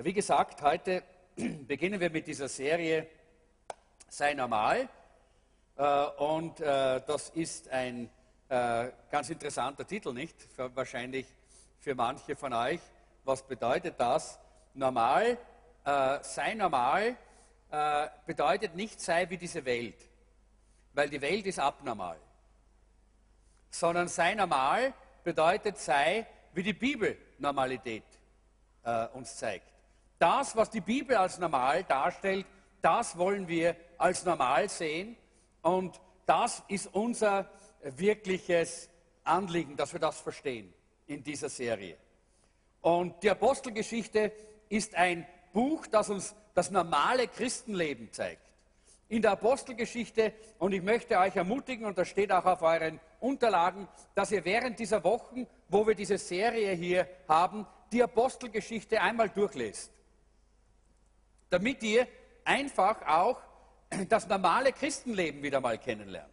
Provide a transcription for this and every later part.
Wie gesagt, heute beginnen wir mit dieser Serie Sei normal. Äh, und äh, das ist ein äh, ganz interessanter Titel, nicht? Wahrscheinlich für manche von euch. Was bedeutet das? Normal, sei normal, bedeutet nicht sei wie diese Welt, weil die Welt ist abnormal. Sondern sei normal bedeutet sei wie die Bibel Normalität uns zeigt. Das, was die Bibel als normal darstellt, das wollen wir als normal sehen. Und das ist unser wirkliches Anliegen, dass wir das verstehen in dieser Serie. Und die Apostelgeschichte ist ein Buch, das uns das normale Christenleben zeigt. In der Apostelgeschichte, und ich möchte euch ermutigen, und das steht auch auf euren Unterlagen, dass ihr während dieser Wochen, wo wir diese Serie hier haben, die Apostelgeschichte einmal durchlest damit ihr einfach auch das normale Christenleben wieder mal kennenlernt.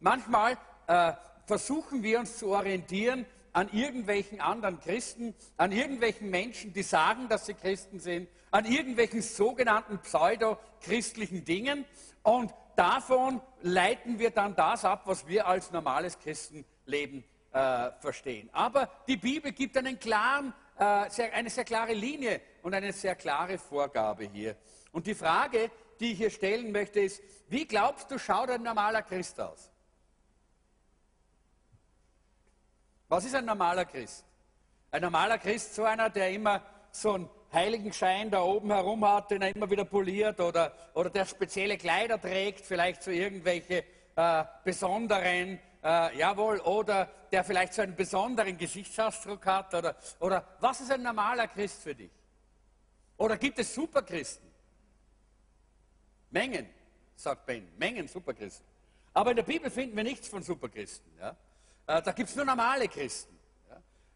Manchmal äh, versuchen wir uns zu orientieren an irgendwelchen anderen Christen, an irgendwelchen Menschen, die sagen, dass sie Christen sind, an irgendwelchen sogenannten pseudo-christlichen Dingen und davon leiten wir dann das ab, was wir als normales Christenleben äh, verstehen. Aber die Bibel gibt einen klaren äh, sehr, eine sehr klare Linie und eine sehr klare Vorgabe hier. Und die Frage, die ich hier stellen möchte, ist, wie glaubst du, schaut ein normaler Christ aus? Was ist ein normaler Christ? Ein normaler Christ, so einer, der immer so einen heiligen Schein da oben herum hat, den er immer wieder poliert oder, oder der spezielle Kleider trägt, vielleicht so irgendwelche äh, besonderen äh, jawohl, oder der vielleicht so einen besonderen Gesichtsausdruck hat, oder, oder was ist ein normaler Christ für dich? Oder gibt es Superchristen? Mengen, sagt Ben, Mengen Superchristen. Aber in der Bibel finden wir nichts von Superchristen. Ja? Äh, da gibt es nur normale Christen.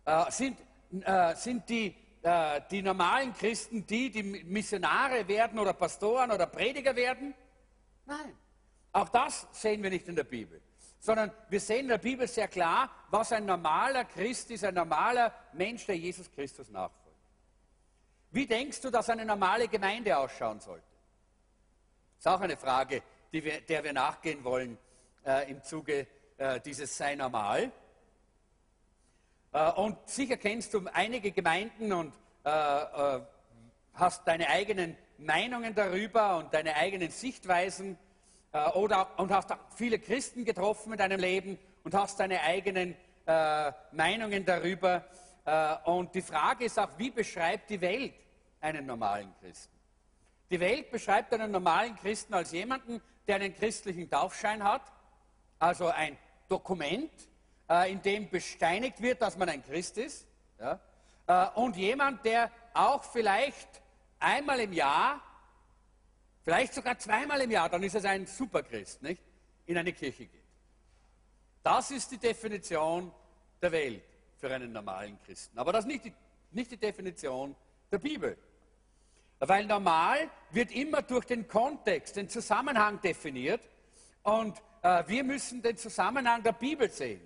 Ja? Äh, sind, äh, sind die, äh, die normalen Christen die, die Missionare werden oder Pastoren oder Prediger werden? Nein. Auch das sehen wir nicht in der Bibel sondern wir sehen in der Bibel sehr klar, was ein normaler Christ ist, ein normaler Mensch, der Jesus Christus nachfolgt. Wie denkst du, dass eine normale Gemeinde ausschauen sollte? Das ist auch eine Frage, wir, der wir nachgehen wollen äh, im Zuge äh, dieses Sei normal. Äh, und sicher kennst du einige Gemeinden und äh, äh, hast deine eigenen Meinungen darüber und deine eigenen Sichtweisen äh, oder, und hast viele Christen getroffen in deinem Leben und hast deine eigenen äh, Meinungen darüber. Äh, und die Frage ist auch, wie beschreibt die Welt einen normalen Christen? Die Welt beschreibt einen normalen Christen als jemanden, der einen christlichen Taufschein hat, also ein Dokument, äh, in dem besteinigt wird, dass man ein Christ ist. Ja? Äh, und jemand, der auch vielleicht einmal im Jahr vielleicht sogar zweimal im Jahr, dann ist es ein Superchrist, nicht? In eine Kirche geht. Das ist die Definition der Welt für einen normalen Christen. Aber das ist nicht die, nicht die Definition der Bibel. Weil normal wird immer durch den Kontext, den Zusammenhang definiert. Und äh, wir müssen den Zusammenhang der Bibel sehen.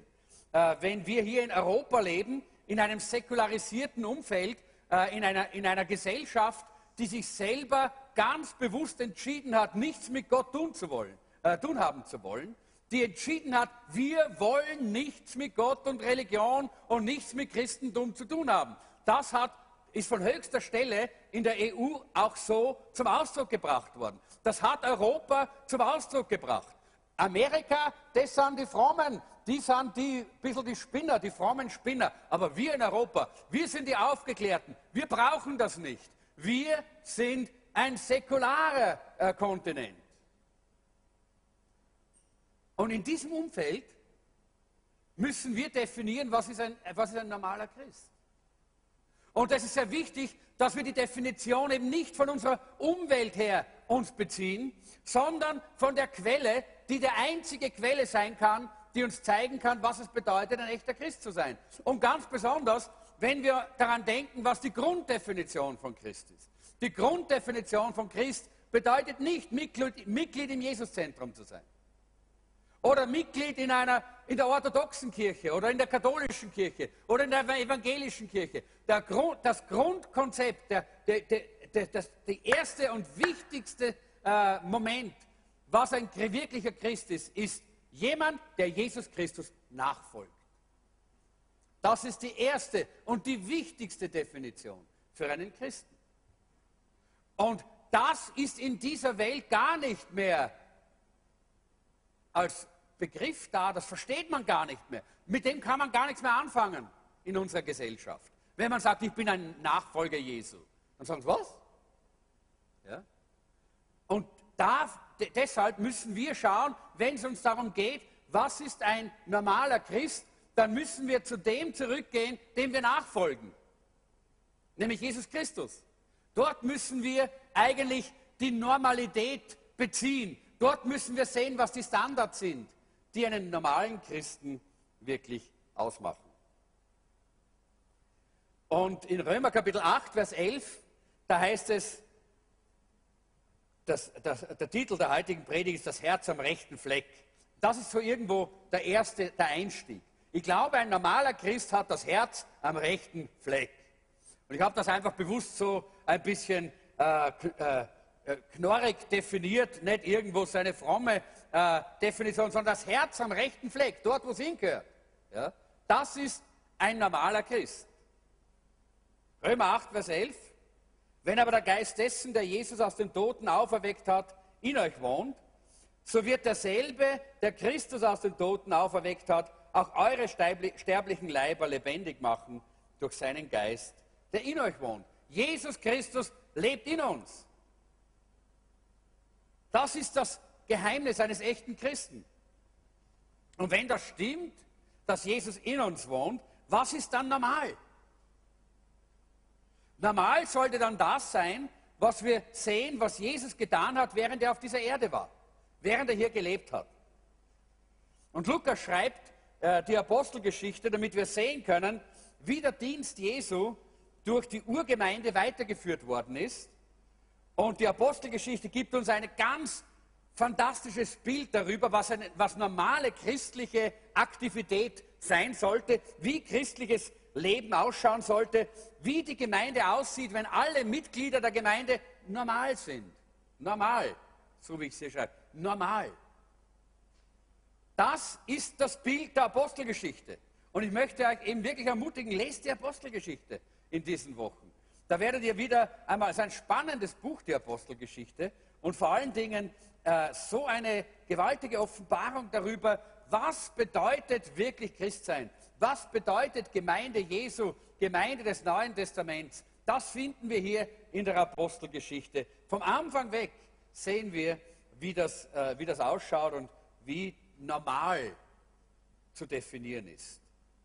Äh, wenn wir hier in Europa leben, in einem säkularisierten Umfeld, äh, in, einer, in einer Gesellschaft, die sich selber ganz bewusst entschieden hat, nichts mit Gott tun zu wollen, äh, tun haben zu wollen, die entschieden hat, wir wollen nichts mit Gott und Religion und nichts mit Christentum zu tun haben. Das hat, ist von höchster Stelle in der EU auch so zum Ausdruck gebracht worden. Das hat Europa zum Ausdruck gebracht. Amerika, das sind die Frommen, die sind die bisschen die Spinner, die frommen Spinner. Aber wir in Europa, wir sind die Aufgeklärten. Wir brauchen das nicht. Wir sind ein säkularer äh, Kontinent. Und in diesem Umfeld müssen wir definieren, was ist, ein, was ist ein normaler Christ. Und das ist sehr wichtig, dass wir die Definition eben nicht von unserer Umwelt her uns beziehen, sondern von der Quelle, die der einzige Quelle sein kann, die uns zeigen kann, was es bedeutet, ein echter Christ zu sein. Und ganz besonders, wenn wir daran denken, was die Grunddefinition von Christ ist. Die Grunddefinition von Christ bedeutet nicht, Mitglied, Mitglied im Jesuszentrum zu sein. Oder Mitglied in einer in der orthodoxen Kirche oder in der katholischen Kirche oder in der evangelischen Kirche. Grund, das Grundkonzept, der, der, der, das, der erste und wichtigste äh, Moment, was ein wirklicher Christ ist, ist jemand, der Jesus Christus nachfolgt. Das ist die erste und die wichtigste Definition für einen Christen. Und das ist in dieser Welt gar nicht mehr als Begriff da, das versteht man gar nicht mehr. Mit dem kann man gar nichts mehr anfangen in unserer Gesellschaft. Wenn man sagt, ich bin ein Nachfolger Jesu, dann sagen sie, was? Ja? Und da, deshalb müssen wir schauen, wenn es uns darum geht, was ist ein normaler Christ, dann müssen wir zu dem zurückgehen, dem wir nachfolgen, nämlich Jesus Christus. Dort müssen wir eigentlich die Normalität beziehen. Dort müssen wir sehen, was die Standards sind, die einen normalen Christen wirklich ausmachen. Und in Römer Kapitel 8, Vers 11, da heißt es, das, das, der Titel der heutigen Predigt ist das Herz am rechten Fleck. Das ist so irgendwo der erste, der Einstieg. Ich glaube, ein normaler Christ hat das Herz am rechten Fleck. Und ich habe das einfach bewusst so ein bisschen äh, äh, äh, knorrig definiert, nicht irgendwo seine fromme äh, Definition, sondern das Herz am rechten Fleck, dort, wo es hingehört. Ja? Das ist ein normaler Christ. Römer 8, Vers 11. Wenn aber der Geist dessen, der Jesus aus den Toten auferweckt hat, in euch wohnt, so wird derselbe, der Christus aus den Toten auferweckt hat, auch eure sterblichen Leiber lebendig machen durch seinen Geist, der in euch wohnt. Jesus Christus lebt in uns. Das ist das Geheimnis eines echten Christen. Und wenn das stimmt, dass Jesus in uns wohnt, was ist dann normal? Normal sollte dann das sein, was wir sehen, was Jesus getan hat, während er auf dieser Erde war, während er hier gelebt hat. Und Lukas schreibt äh, die Apostelgeschichte, damit wir sehen können, wie der Dienst Jesu durch die Urgemeinde weitergeführt worden ist und die Apostelgeschichte gibt uns ein ganz fantastisches Bild darüber, was, eine, was normale christliche Aktivität sein sollte, wie christliches Leben ausschauen sollte, wie die Gemeinde aussieht, wenn alle Mitglieder der Gemeinde normal sind. Normal, so wie ich es hier schreibe. Normal. Das ist das Bild der Apostelgeschichte. Und ich möchte euch eben wirklich ermutigen, lest die Apostelgeschichte in diesen Wochen. Da werdet ihr wieder einmal, es ist ein spannendes Buch, die Apostelgeschichte, und vor allen Dingen äh, so eine gewaltige Offenbarung darüber, was bedeutet wirklich Christsein? Was bedeutet Gemeinde Jesu, Gemeinde des Neuen Testaments? Das finden wir hier in der Apostelgeschichte. Vom Anfang weg sehen wir, wie das, äh, wie das ausschaut und wie normal zu definieren ist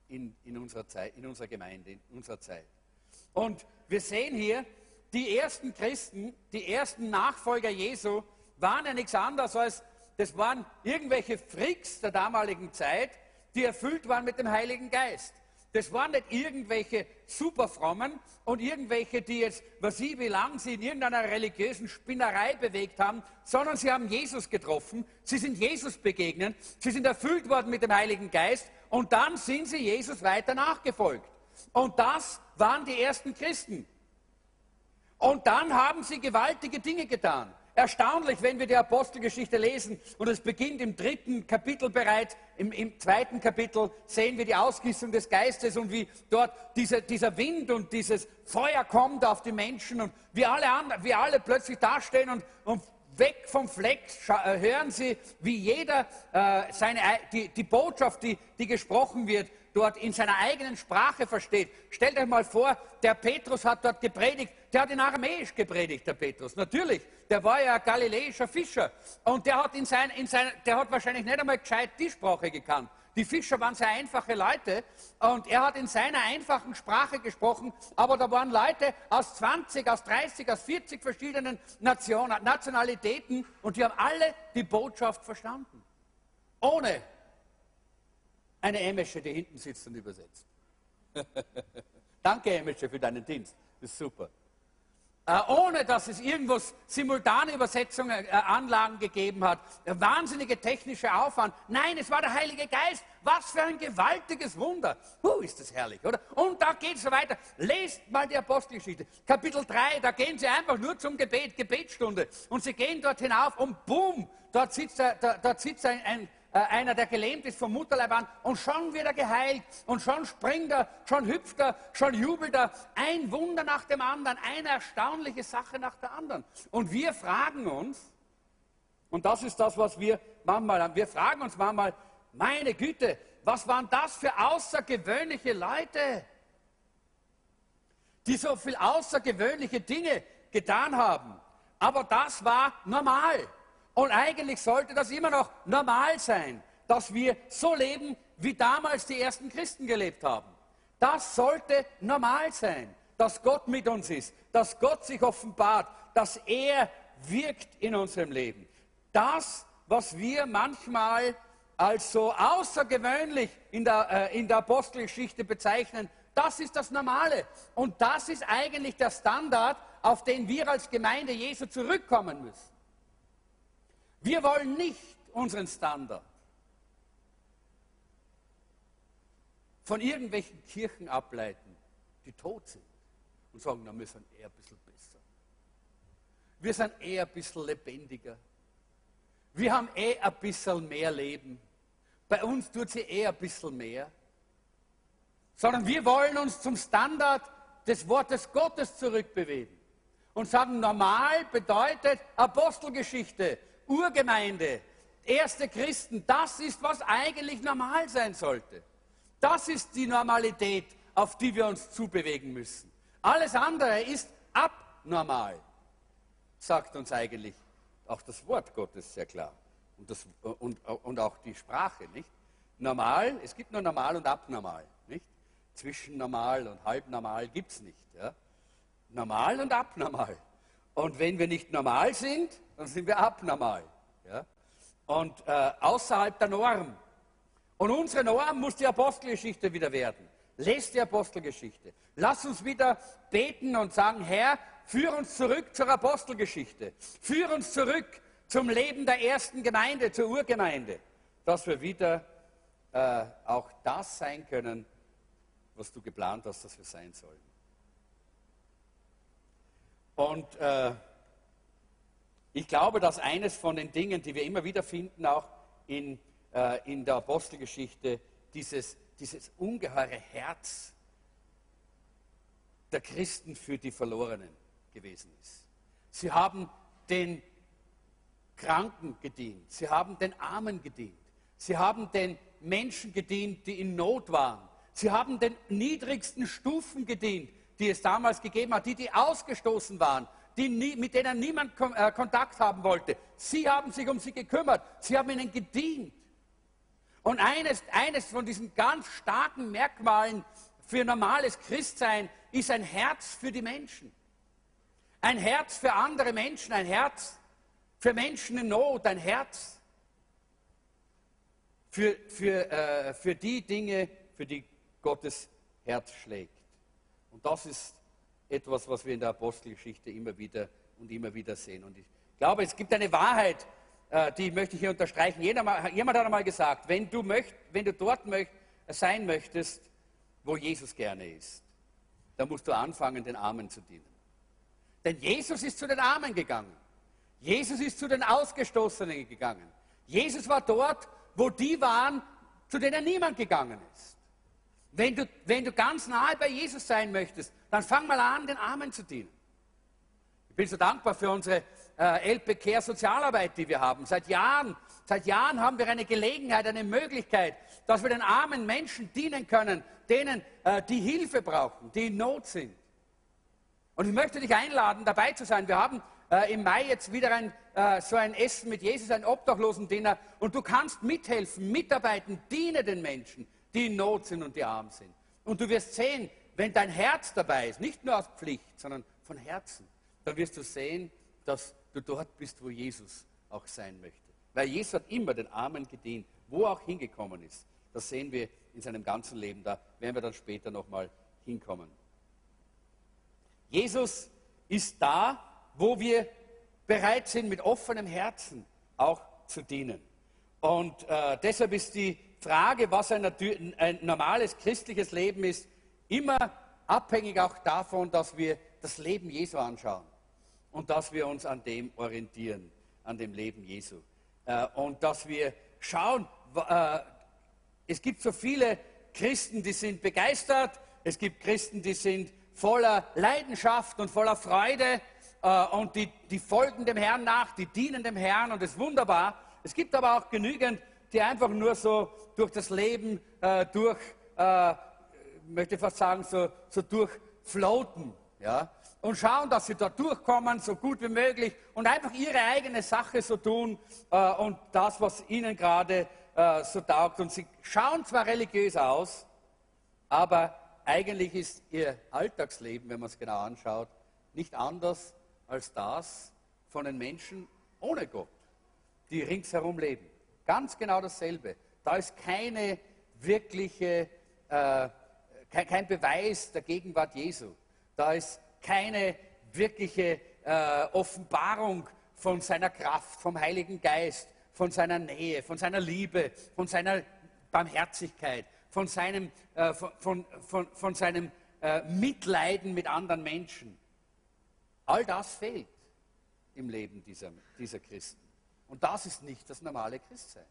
in, in, unserer Zeit, in unserer Gemeinde, in unserer Zeit. Und wir sehen hier, die ersten Christen, die ersten Nachfolger Jesu, waren ja nichts anderes als, das waren irgendwelche Freaks der damaligen Zeit, die erfüllt waren mit dem Heiligen Geist. Das waren nicht irgendwelche Superfrommen und irgendwelche, die jetzt, was sie, wie lange sie in irgendeiner religiösen Spinnerei bewegt haben, sondern sie haben Jesus getroffen, sie sind Jesus begegnet, sie sind erfüllt worden mit dem Heiligen Geist und dann sind sie Jesus weiter nachgefolgt. Und das waren die ersten Christen. Und dann haben sie gewaltige Dinge getan. Erstaunlich, wenn wir die Apostelgeschichte lesen, und es beginnt im dritten Kapitel bereits, im, im zweiten Kapitel sehen wir die Ausgießung des Geistes und wie dort diese, dieser Wind und dieses Feuer kommt auf die Menschen und wir alle, wir alle plötzlich dastehen und, und weg vom Fleck äh, hören sie, wie jeder äh, seine, die, die Botschaft, die, die gesprochen wird, dort in seiner eigenen Sprache versteht. Stellt euch mal vor, der Petrus hat dort gepredigt, der hat in Aramäisch gepredigt, der Petrus. Natürlich, der war ja ein galiläischer Fischer und der hat, in sein, in sein, der hat wahrscheinlich nicht einmal gescheit die Sprache gekannt. Die Fischer waren sehr einfache Leute und er hat in seiner einfachen Sprache gesprochen, aber da waren Leute aus 20, aus 30, aus 40 verschiedenen Nation, Nationalitäten und die haben alle die Botschaft verstanden. Ohne eine Emesche, die hinten sitzt und übersetzt. Danke, Emesche, für deinen Dienst. Das ist super. äh, ohne dass es irgendwo simultane Übersetzungen, äh, Anlagen gegeben hat, wahnsinnige technische Aufwand. Nein, es war der Heilige Geist. Was für ein gewaltiges Wunder. Huh, ist das herrlich, oder? Und da geht es so weiter. Lest mal die Apostelgeschichte. Kapitel 3, da gehen sie einfach nur zum Gebet, Gebetsstunde. Und sie gehen dort hinauf und boom, dort sitzt, da, dort sitzt ein, ein äh, einer, der gelähmt ist vom Mutterleib an und schon wird er geheilt und schon springt er, schon hüpft er, schon jubelt er. Ein Wunder nach dem anderen, eine erstaunliche Sache nach der anderen. Und wir fragen uns, und das ist das, was wir manchmal haben, wir fragen uns manchmal, meine Güte, was waren das für außergewöhnliche Leute, die so viel außergewöhnliche Dinge getan haben. Aber das war normal. Und eigentlich sollte das immer noch normal sein, dass wir so leben, wie damals die ersten Christen gelebt haben. Das sollte normal sein, dass Gott mit uns ist, dass Gott sich offenbart, dass er wirkt in unserem Leben. Das, was wir manchmal als so außergewöhnlich in der, äh, in der Apostelgeschichte bezeichnen, das ist das Normale. Und das ist eigentlich der Standard, auf den wir als Gemeinde Jesu zurückkommen müssen. Wir wollen nicht unseren Standard von irgendwelchen Kirchen ableiten, die tot sind und sagen, na, wir sind eher ein bisschen besser. Wir sind eher ein bisschen lebendiger. Wir haben eh ein bisschen mehr Leben. Bei uns tut sie eh ein bisschen mehr. Sondern wir wollen uns zum Standard des Wortes Gottes zurückbewegen und sagen, normal bedeutet Apostelgeschichte, Urgemeinde, erste Christen, das ist, was eigentlich normal sein sollte. Das ist die Normalität, auf die wir uns zubewegen müssen. Alles andere ist abnormal, sagt uns eigentlich auch das Wort Gottes sehr klar. Und, das, und, und auch die Sprache, nicht? Normal, es gibt nur normal und abnormal, nicht? Zwischen normal und halbnormal gibt es nicht. Ja? Normal und abnormal. Und wenn wir nicht normal sind, dann sind wir abnormal. Ja? Und äh, außerhalb der Norm. Und unsere Norm muss die Apostelgeschichte wieder werden. Lest die Apostelgeschichte. Lass uns wieder beten und sagen, Herr, führ uns zurück zur Apostelgeschichte. Führ uns zurück zum Leben der ersten Gemeinde, zur Urgemeinde. Dass wir wieder äh, auch das sein können, was du geplant hast, dass wir sein sollen. Und äh, ich glaube, dass eines von den Dingen, die wir immer wieder finden, auch in, äh, in der Apostelgeschichte, dieses, dieses ungeheure Herz der Christen für die Verlorenen gewesen ist. Sie haben den Kranken gedient, sie haben den Armen gedient, sie haben den Menschen gedient, die in Not waren, sie haben den niedrigsten Stufen gedient, die es damals gegeben hat, die, die ausgestoßen waren, die nie, mit denen niemand äh, Kontakt haben wollte. Sie haben sich um sie gekümmert, sie haben ihnen gedient. Und eines, eines von diesen ganz starken Merkmalen für normales Christsein ist ein Herz für die Menschen. Ein Herz für andere Menschen, ein Herz für Menschen in Not, ein Herz für, für, äh, für die Dinge, für die Gottes Herz schlägt. Und das ist etwas, was wir in der Apostelgeschichte immer wieder und immer wieder sehen. Und ich glaube, es gibt eine Wahrheit, äh, die möchte ich hier unterstreichen. jemand hat einmal gesagt, wenn du, möcht, wenn du dort möcht, sein möchtest, wo Jesus gerne ist, dann musst du anfangen, den Armen zu dienen. Denn Jesus ist zu den Armen gegangen. Jesus ist zu den Ausgestoßenen gegangen. Jesus war dort, wo die waren, zu denen niemand gegangen ist. Wenn du, wenn du ganz nahe bei Jesus sein möchtest, dann fang mal an, den Armen zu dienen. Ich bin so dankbar für unsere äh, LP Care Sozialarbeit, die wir haben. Seit Jahren, seit Jahren haben wir eine Gelegenheit, eine Möglichkeit, dass wir den armen Menschen dienen können, denen, äh, die Hilfe brauchen, die in Not sind. Und ich möchte dich einladen, dabei zu sein. Wir haben äh, im Mai jetzt wieder ein, äh, so ein Essen mit Jesus, ein Obdachlosendiener. Und du kannst mithelfen, mitarbeiten, diene den Menschen die in Not sind und die arm sind. Und du wirst sehen, wenn dein Herz dabei ist, nicht nur aus Pflicht, sondern von Herzen, dann wirst du sehen, dass du dort bist, wo Jesus auch sein möchte. Weil Jesus hat immer den Armen gedient, wo er auch hingekommen ist. Das sehen wir in seinem ganzen Leben. Da werden wir dann später nochmal hinkommen. Jesus ist da, wo wir bereit sind, mit offenem Herzen auch zu dienen. Und äh, deshalb ist die Frage, was ein, ein normales christliches Leben ist, immer abhängig auch davon, dass wir das Leben Jesu anschauen und dass wir uns an dem orientieren, an dem Leben Jesu. Äh, und dass wir schauen, äh, es gibt so viele Christen, die sind begeistert, es gibt Christen, die sind voller Leidenschaft und voller Freude äh, und die, die folgen dem Herrn nach, die dienen dem Herrn und das ist wunderbar. Es gibt aber auch genügend, die einfach nur so durch das Leben äh, durch, äh, möchte fast sagen, so, so durchfloaten. Ja? Und schauen, dass sie da durchkommen, so gut wie möglich und einfach ihre eigene Sache so tun äh, und das, was ihnen gerade äh, so taugt. Und sie schauen zwar religiös aus, aber eigentlich ist ihr Alltagsleben, wenn man es genau anschaut, nicht anders als das von den Menschen ohne Gott, die ringsherum leben. Ganz genau dasselbe. Da ist keine wirkliche, äh, kein, kein, Beweis der Gegenwart Jesu. Da ist keine wirkliche äh, Offenbarung von seiner Kraft, vom Heiligen Geist, von seiner Nähe, von seiner Liebe, von seiner Barmherzigkeit, von seinem, äh, von, von, von, von, seinem äh, Mitleiden mit anderen Menschen. All das fehlt im Leben dieser, dieser Christen. Und das ist nicht das normale Christsein.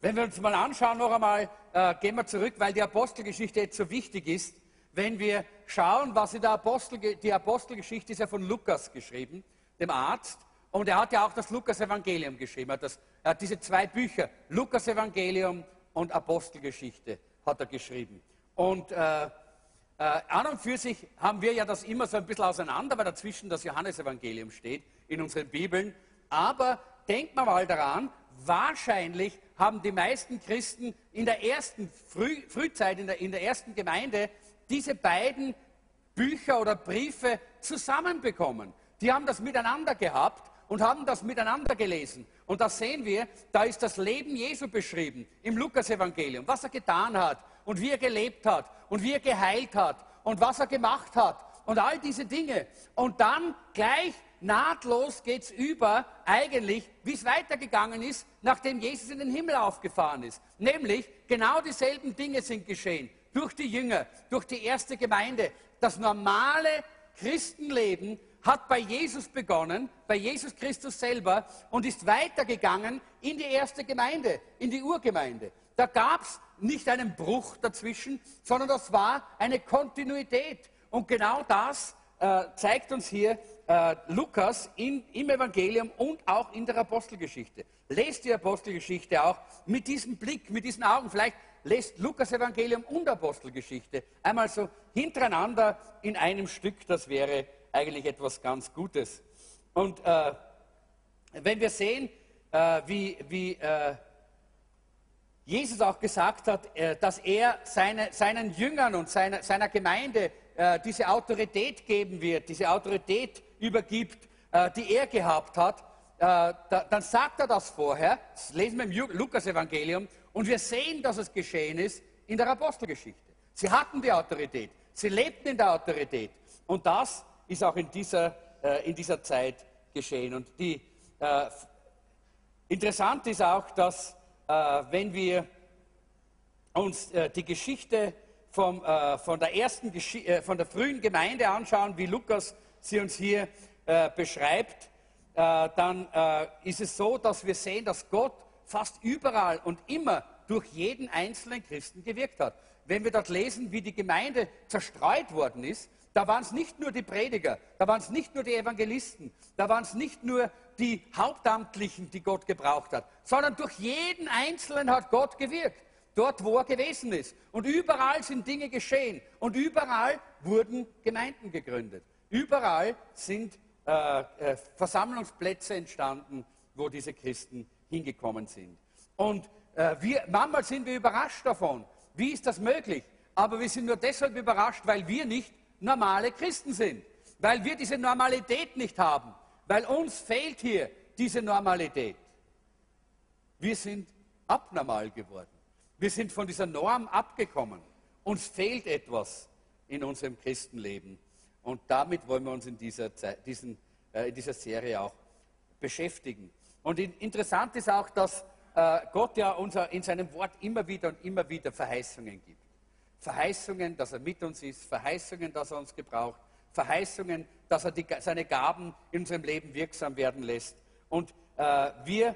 Wenn wir uns mal anschauen, noch einmal, äh, gehen wir zurück, weil die Apostelgeschichte jetzt so wichtig ist. Wenn wir schauen, was in der Apostel, die Apostelgeschichte ist ja von Lukas geschrieben, dem Arzt, und er hat ja auch das Lukas-Evangelium geschrieben. Er hat, das, er hat diese zwei Bücher, Lukas-Evangelium und Apostelgeschichte, hat er geschrieben. Und äh, äh, an und für sich haben wir ja das immer so ein bisschen auseinander, weil dazwischen das Johannesevangelium steht in unseren Bibeln. Aber denkt man mal daran, wahrscheinlich haben die meisten Christen in der ersten Früh, Frühzeit, in der, in der ersten Gemeinde, diese beiden Bücher oder Briefe zusammenbekommen. Die haben das miteinander gehabt und haben das miteinander gelesen. Und da sehen wir, da ist das Leben Jesu beschrieben im Lukasevangelium, was er getan hat und wie er gelebt hat und wie er geheilt hat und was er gemacht hat und all diese Dinge. Und dann gleich nahtlos geht es über, eigentlich, wie es weitergegangen ist, nachdem Jesus in den Himmel aufgefahren ist. Nämlich, genau dieselben Dinge sind geschehen. Durch die Jünger, durch die erste Gemeinde. Das normale Christenleben hat bei Jesus begonnen, bei Jesus Christus selber und ist weitergegangen in die erste Gemeinde, in die Urgemeinde. Da gab es nicht einen Bruch dazwischen, sondern das war eine Kontinuität. Und genau das äh, zeigt uns hier äh, Lukas in, im Evangelium und auch in der Apostelgeschichte. Lest die Apostelgeschichte auch mit diesem Blick, mit diesen Augen. Vielleicht lest Lukas Evangelium und Apostelgeschichte einmal so hintereinander in einem Stück. Das wäre eigentlich etwas ganz Gutes. Und äh, wenn wir sehen, äh, wie, wie äh, Jesus auch gesagt hat, äh, dass er seine, seinen Jüngern und seine, seiner Gemeinde äh, diese Autorität geben wird, diese Autorität übergibt, äh, die er gehabt hat, da, dann sagt er das vorher, das lesen wir im Lukas-Evangelium, und wir sehen, dass es geschehen ist in der Apostelgeschichte. Sie hatten die Autorität, sie lebten in der Autorität. Und das ist auch in dieser, äh, in dieser Zeit geschehen. Und die, äh, interessant ist auch, dass äh, wenn wir uns äh, die Geschichte vom, äh, von, der ersten, äh, von der frühen Gemeinde anschauen, wie Lukas sie uns hier beschreibt, dann ist es so, dass wir sehen, dass Gott fast überall und immer durch jeden einzelnen Christen gewirkt hat. Wenn wir dort lesen, wie die Gemeinde zerstreut worden ist, da waren es nicht nur die Prediger, da waren es nicht nur die Evangelisten, da waren es nicht nur die Hauptamtlichen, die Gott gebraucht hat, sondern durch jeden Einzelnen hat Gott gewirkt, dort wo er gewesen ist. Und überall sind Dinge geschehen und überall wurden Gemeinden gegründet. Überall sind äh, äh, Versammlungsplätze entstanden, wo diese Christen hingekommen sind. Und äh, wir, manchmal sind wir überrascht davon. Wie ist das möglich? Aber wir sind nur deshalb überrascht, weil wir nicht normale Christen sind, weil wir diese Normalität nicht haben, weil uns fehlt hier diese Normalität. Wir sind abnormal geworden. Wir sind von dieser Norm abgekommen. Uns fehlt etwas in unserem Christenleben. Und damit wollen wir uns in dieser, Zeit, diesen, äh, in dieser Serie auch beschäftigen. Und interessant ist auch, dass äh, Gott ja unser, in seinem Wort immer wieder und immer wieder Verheißungen gibt. Verheißungen, dass er mit uns ist, Verheißungen, dass er uns gebraucht, Verheißungen, dass er die, seine Gaben in unserem Leben wirksam werden lässt. Und äh, wir,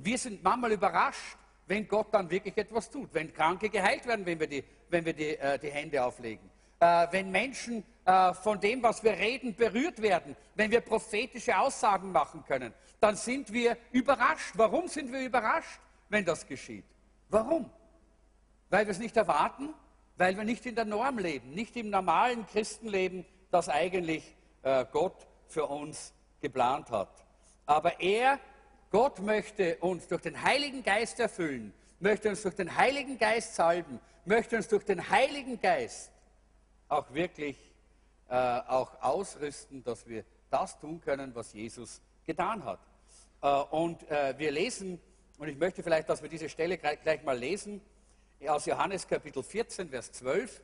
wir sind manchmal überrascht, wenn Gott dann wirklich etwas tut, wenn Kranke geheilt werden, wenn wir die, wenn wir die, äh, die Hände auflegen, äh, wenn Menschen äh, von dem, was wir reden, berührt werden, wenn wir prophetische Aussagen machen können, dann sind wir überrascht. Warum sind wir überrascht, wenn das geschieht? Warum? Weil wir es nicht erwarten, weil wir nicht in der Norm leben, nicht im normalen Christenleben, das eigentlich äh, Gott für uns geplant hat. Aber er, Gott möchte uns durch den Heiligen Geist erfüllen, möchte uns durch den Heiligen Geist salben, möchte uns durch den Heiligen Geist auch wirklich äh, auch ausrüsten, dass wir das tun können, was Jesus getan hat. Äh, und äh, wir lesen, und ich möchte vielleicht, dass wir diese Stelle gleich, gleich mal lesen, aus Johannes Kapitel 14, Vers 12.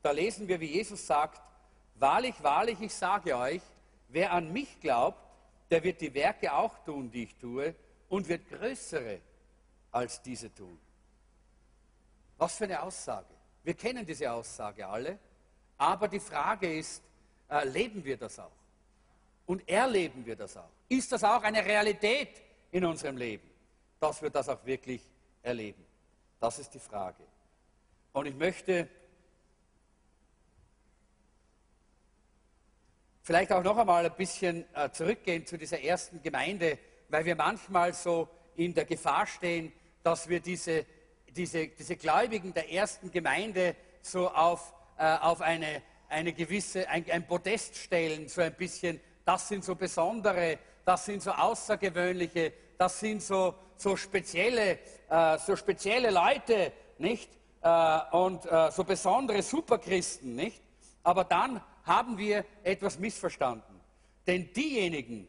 Da lesen wir, wie Jesus sagt, Wahrlich, wahrlich, ich sage euch, wer an mich glaubt, der wird die Werke auch tun, die ich tue, und wird größere als diese tun. Was für eine Aussage. Wir kennen diese Aussage alle, aber die Frage ist, äh, leben wir das auch? Und erleben wir das auch? Ist das auch eine Realität in unserem Leben, dass wir das auch wirklich erleben? Das ist die Frage. Und ich möchte vielleicht auch noch einmal ein bisschen äh, zurückgehen zu dieser ersten Gemeinde, weil wir manchmal so in der Gefahr stehen, dass wir diese, diese, diese Gläubigen der ersten Gemeinde so auf, äh, auf eine, eine gewisse, ein, ein Podest stellen, so ein bisschen, das sind so besondere, das sind so außergewöhnliche, das sind so, so, spezielle, äh, so spezielle Leute, nicht? Äh, und äh, so besondere Superchristen, nicht? Aber dann haben wir etwas missverstanden. Denn diejenigen,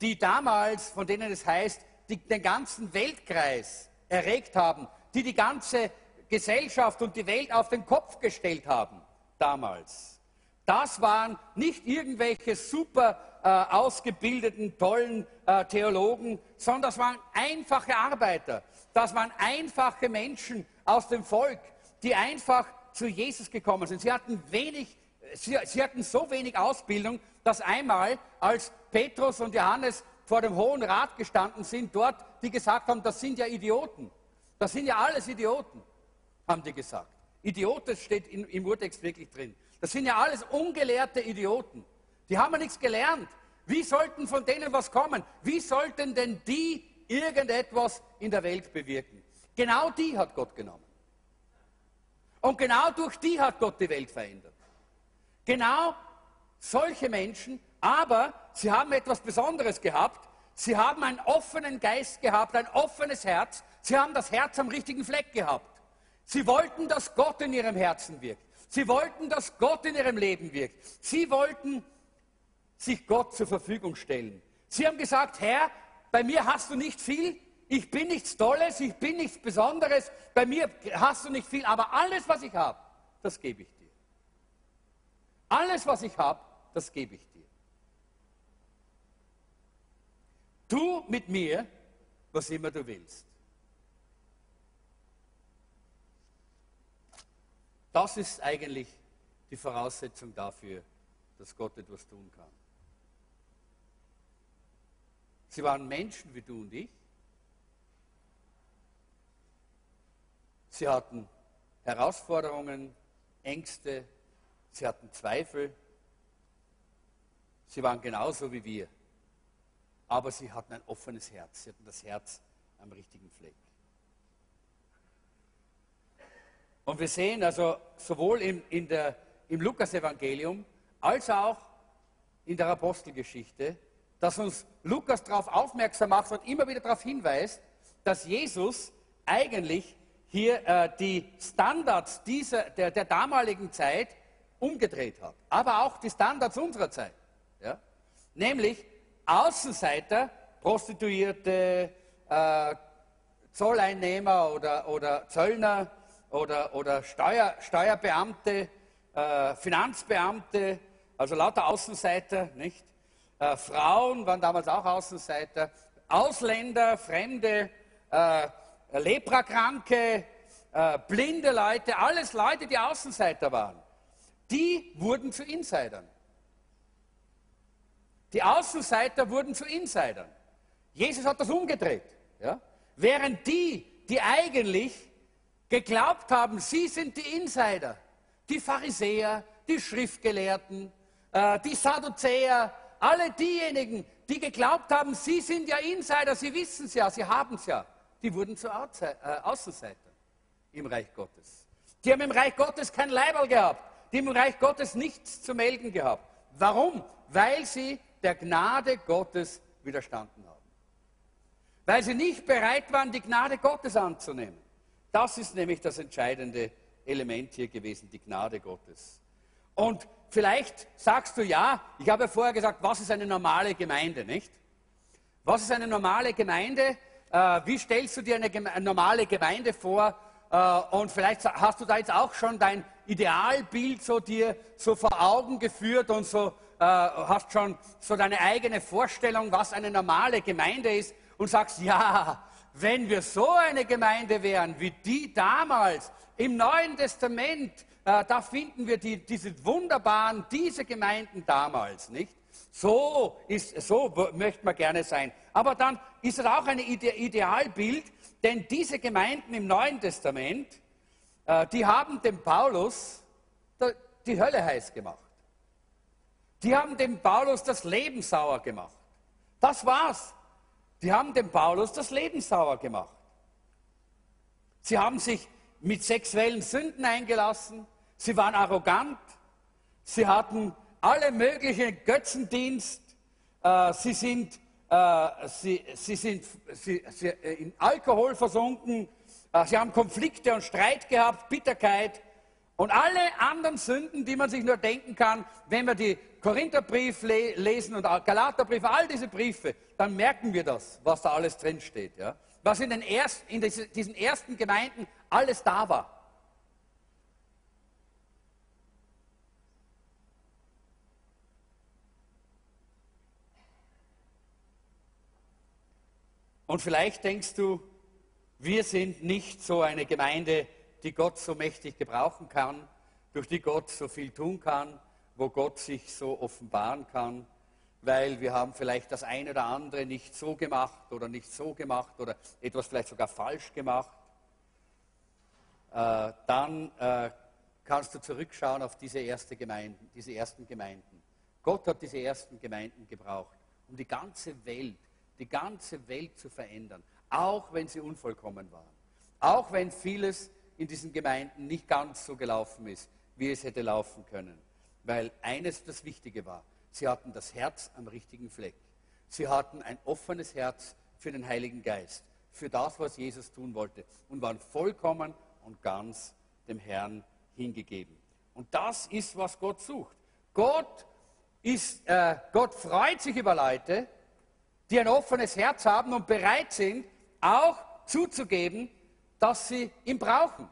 die damals, von denen es heißt, die den ganzen Weltkreis erregt haben, die die ganze Gesellschaft und die Welt auf den Kopf gestellt haben, damals, das waren nicht irgendwelche super äh, ausgebildeten, tollen äh, Theologen, sondern das waren einfache Arbeiter. Das waren einfache Menschen aus dem Volk, die einfach zu Jesus gekommen sind. Sie hatten wenig, sie, sie hatten so wenig Ausbildung, dass einmal, als Petrus und Johannes vor dem Hohen Rat gestanden sind, dort, die gesagt haben, das sind ja Idioten. Das sind ja alles Idioten, haben die gesagt. Idioten steht in, im Urtext wirklich drin. Das sind ja alles ungelehrte Idioten. Die haben ja nichts gelernt. Wie sollten von denen was kommen? Wie sollten denn die irgendetwas in der Welt bewirken? Genau die hat Gott genommen. Und genau durch die hat Gott die Welt verändert. Genau solche Menschen, aber sie haben etwas Besonderes gehabt. Sie haben einen offenen Geist gehabt, ein offenes Herz. Sie haben das Herz am richtigen Fleck gehabt. Sie wollten, dass Gott in ihrem Herzen wirkt. Sie wollten, dass Gott in ihrem Leben wirkt. Sie wollten sich Gott zur Verfügung stellen. Sie haben gesagt, Herr, bei mir hast du nicht viel, ich bin nichts Tolles, ich bin nichts Besonderes, bei mir hast du nicht viel, aber alles, was ich habe, das gebe ich dir. Alles, was ich habe, das gebe ich dir. Tu mit mir, was immer du willst. Das ist eigentlich die Voraussetzung dafür, dass Gott etwas tun kann. Sie waren Menschen wie du und ich. Sie hatten Herausforderungen, Ängste, sie hatten Zweifel. Sie waren genauso wie wir. Aber sie hatten ein offenes Herz. Sie hatten das Herz am richtigen Fleck. Und wir sehen also sowohl in, in der, im Lukas-Evangelium als auch in der Apostelgeschichte, dass uns Lukas darauf aufmerksam macht und immer wieder darauf hinweist, dass Jesus eigentlich hier äh, die Standards dieser, der, der, damaligen Zeit umgedreht hat, aber auch die Standards unserer Zeit. Ja? Nämlich Außenseiter, Prostituierte, äh, Zolleinnehmer oder, oder Zöllner, oder, oder Steuer, Steuerbeamte, äh, Finanzbeamte, also lauter Außenseiter, nicht? Äh, Frauen waren damals auch Außenseiter, Ausländer, Fremde, äh, Leprakranke, äh, blinde Leute, alles Leute, die Außenseiter waren. Die wurden zu Insidern. Die Außenseiter wurden zu Insidern. Jesus hat das umgedreht. Ja? Während die, die eigentlich geglaubt haben, sie sind die Insider, die Pharisäer, die Schriftgelehrten, äh, die Sadduzäer, alle diejenigen, die geglaubt haben, sie sind ja Insider, sie wissen es ja, sie haben es ja, die wurden zu äh, Außenseitern im Reich Gottes. Die haben im Reich Gottes kein Leiberl gehabt, die haben im Reich Gottes nichts zu melden gehabt. Warum? Weil sie der Gnade Gottes widerstanden haben. Weil sie nicht bereit waren, die Gnade Gottes anzunehmen. Das ist nämlich das entscheidende Element hier gewesen, die Gnade Gottes. Und vielleicht sagst du ja, ich habe ja vorher gesagt, was ist eine normale Gemeinde, nicht? Was ist eine normale Gemeinde? Äh, wie stellst du dir eine, normale Gemeinde vor? Äh, und vielleicht hast du da jetzt auch schon dein Idealbild so dir so vor Augen geführt und so äh, hast schon so deine eigene Vorstellung, was eine normale Gemeinde ist und sagst, ja, wenn wir so eine Gemeinde wären wie die damals im Neuen Testament, äh, da finden wir die, diese wunderbaren, diese Gemeinden damals, nicht? So, ist, so möchte man gerne sein. Aber dann ist es auch ein Ide Idealbild, denn diese Gemeinden im Neuen Testament, äh, die haben dem Paulus die Hölle heiß gemacht. Die haben dem Paulus das Leben sauer gemacht. Das war's. Die haben dem Paulus das Leben sauer gemacht. Sie haben sich mit sexuellen Sünden eingelassen. Sie waren arrogant. Sie hatten alle möglichen Götzendienst. Äh, sie sind, äh, sie, sie sind sie, sie, äh, in Alkohol versunken. Sie haben Konflikte und Streit gehabt, Bitterkeit. Und alle anderen Sünden, die man sich nur denken kann, wenn wir die Korintherbrief le lesen und Galaterbrief, all diese Briefe, dann merken wir das, was da alles drin steht. Ja? Was in, den ersten, in diesen ersten Gemeinden alles da war. Und vielleicht denkst du, wir sind nicht so eine Gemeinde, die Gott so mächtig gebrauchen kann, durch die Gott so viel tun kann, wo Gott sich so offenbaren kann, weil wir haben vielleicht das eine oder andere nicht so gemacht oder nicht so gemacht oder etwas vielleicht sogar falsch gemacht. Äh, dann äh, kannst du zurückschauen auf diese, erste Gemeinden, diese ersten Gemeinden. Gott hat diese ersten Gemeinden gebraucht, um die ganze Welt, die ganze Welt zu verändern, auch wenn sie unvollkommen waren, auch wenn vieles in diesen Gemeinden nicht ganz so gelaufen ist, wie es hätte laufen können. Weil eines das Wichtige war, sie hatten das Herz am richtigen Fleck. Sie hatten ein offenes Herz für den Heiligen Geist, für das, was Jesus tun wollte und waren vollkommen und ganz dem Herrn hingegeben. Und das ist, was Gott sucht. Gott, ist, äh, Gott freut sich über Leute, die ein offenes Herz haben und bereit sind, auch zuzugeben, dass sie ihn brauchen.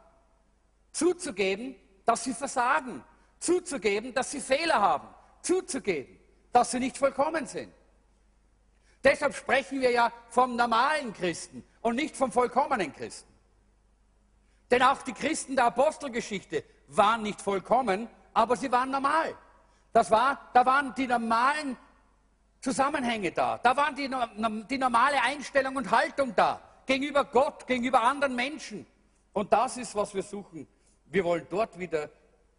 Zuzugeben, dass sie versagen. Zuzugeben, dass sie Fehler haben. Zuzugeben, dass sie nicht vollkommen sind. Deshalb sprechen wir ja vom normalen Christen und nicht vom vollkommenen Christen. Denn auch die Christen der Apostelgeschichte waren nicht vollkommen, aber sie waren normal. Das war, da waren die normalen Zusammenhänge da. Da waren die, die normale Einstellung und Haltung da gegenüber Gott, gegenüber anderen Menschen. Und das ist, was wir suchen. Wir wollen dort wieder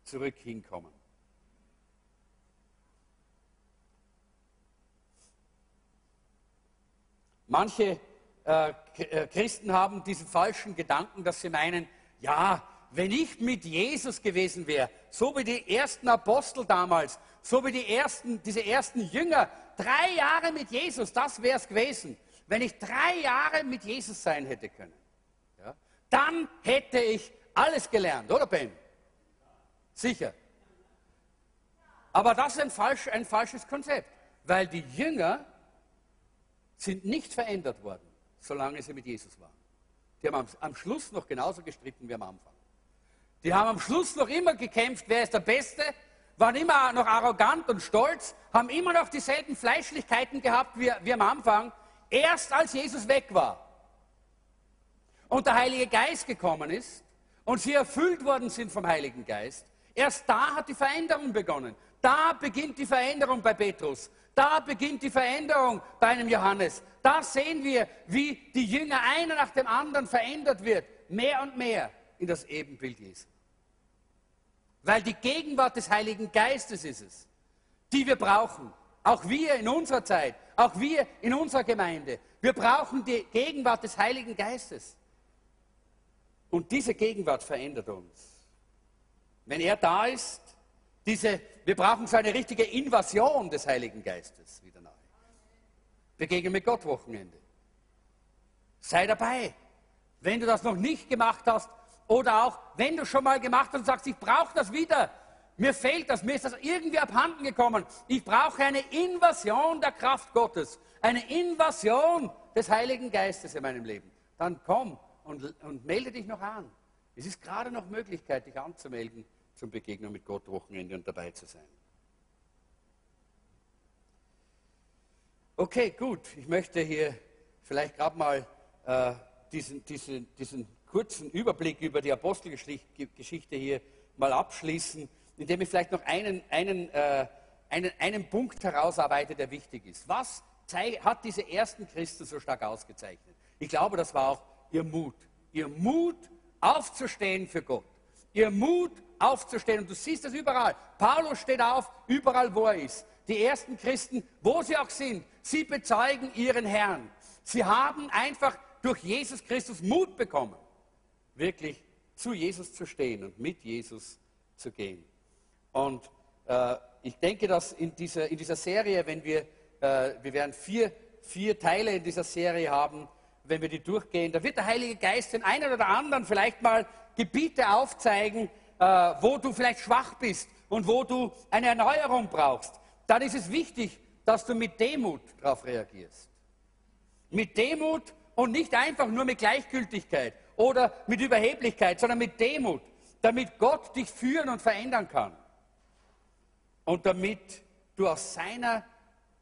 zurück hinkommen. Manche äh, äh, Christen haben diesen falschen Gedanken, dass sie meinen, ja, wenn ich mit Jesus gewesen wäre, so wie die ersten Apostel damals, so wie die ersten, diese ersten Jünger, drei Jahre mit Jesus, das wäre es gewesen wenn ich drei Jahre mit Jesus sein hätte können, ja, dann hätte ich alles gelernt, oder Ben? Sicher. Aber das ist ein, falsch, ein falsches Konzept, weil die Jünger sind nicht verändert worden, solange sie mit Jesus waren. Die haben am, am Schluss noch genauso gestritten wie am Anfang. Die haben am Schluss noch immer gekämpft, wer ist der Beste waren immer noch arrogant und stolz, haben immer noch dieselben Fleischlichkeiten gehabt wie, wie am Anfang, erst als Jesus weg war und der Heilige Geist gekommen ist und sie erfüllt worden sind vom Heiligen Geist, erst da hat die Veränderung begonnen. Da beginnt die Veränderung bei Petrus. Da beginnt die Veränderung bei einem Johannes. Da sehen wir, wie die Jünger einer nach dem anderen verändert wird, mehr und mehr in das Ebenbild Jesu. Weil die Gegenwart des Heiligen Geistes ist es, die wir brauchen. Auch wir in unserer Zeit, auch wir in unserer Gemeinde. Wir brauchen die Gegenwart des Heiligen Geistes. Und diese Gegenwart verändert uns. Wenn er da ist, diese, wir brauchen so eine richtige Invasion des Heiligen Geistes wieder neu. Begegnen mit Gott Wochenende. Sei dabei. Wenn du das noch nicht gemacht hast oder auch wenn du schon mal gemacht hast und sagst, ich brauche das wieder, mir fehlt das, mir ist das irgendwie abhanden gekommen. Ich brauche eine Invasion der Kraft Gottes, eine Invasion des Heiligen Geistes in meinem Leben. Dann komm und, und melde dich noch an. Es ist gerade noch Möglichkeit, dich anzumelden zum Begegnung mit Gott Wochenende und dabei zu sein. Okay, gut. Ich möchte hier vielleicht gerade mal äh, diesen, diesen, diesen kurzen Überblick über die Apostelgeschichte hier mal abschließen, indem ich vielleicht noch einen, einen, äh, einen, einen Punkt herausarbeite, der wichtig ist. Was hat diese ersten Christen so stark ausgezeichnet? Ich glaube, das war auch ihr Mut. Ihr Mut aufzustehen für Gott. Ihr Mut aufzustehen. Und du siehst das überall. Paulus steht auf, überall wo er ist. Die ersten Christen, wo sie auch sind, sie bezeugen ihren Herrn. Sie haben einfach durch Jesus Christus Mut bekommen, wirklich zu Jesus zu stehen und mit Jesus zu gehen. Und äh, ich denke, dass in dieser, in dieser Serie, wenn wir, äh, wir werden vier, vier Teile in dieser Serie haben, wenn wir die durchgehen, da wird der Heilige Geist den einen oder anderen vielleicht mal Gebiete aufzeigen, äh, wo du vielleicht schwach bist und wo du eine Erneuerung brauchst. Dann ist es wichtig, dass du mit Demut darauf reagierst. Mit Demut und nicht einfach nur mit Gleichgültigkeit oder mit Überheblichkeit, sondern mit Demut, damit Gott dich führen und verändern kann. Und damit du aus seiner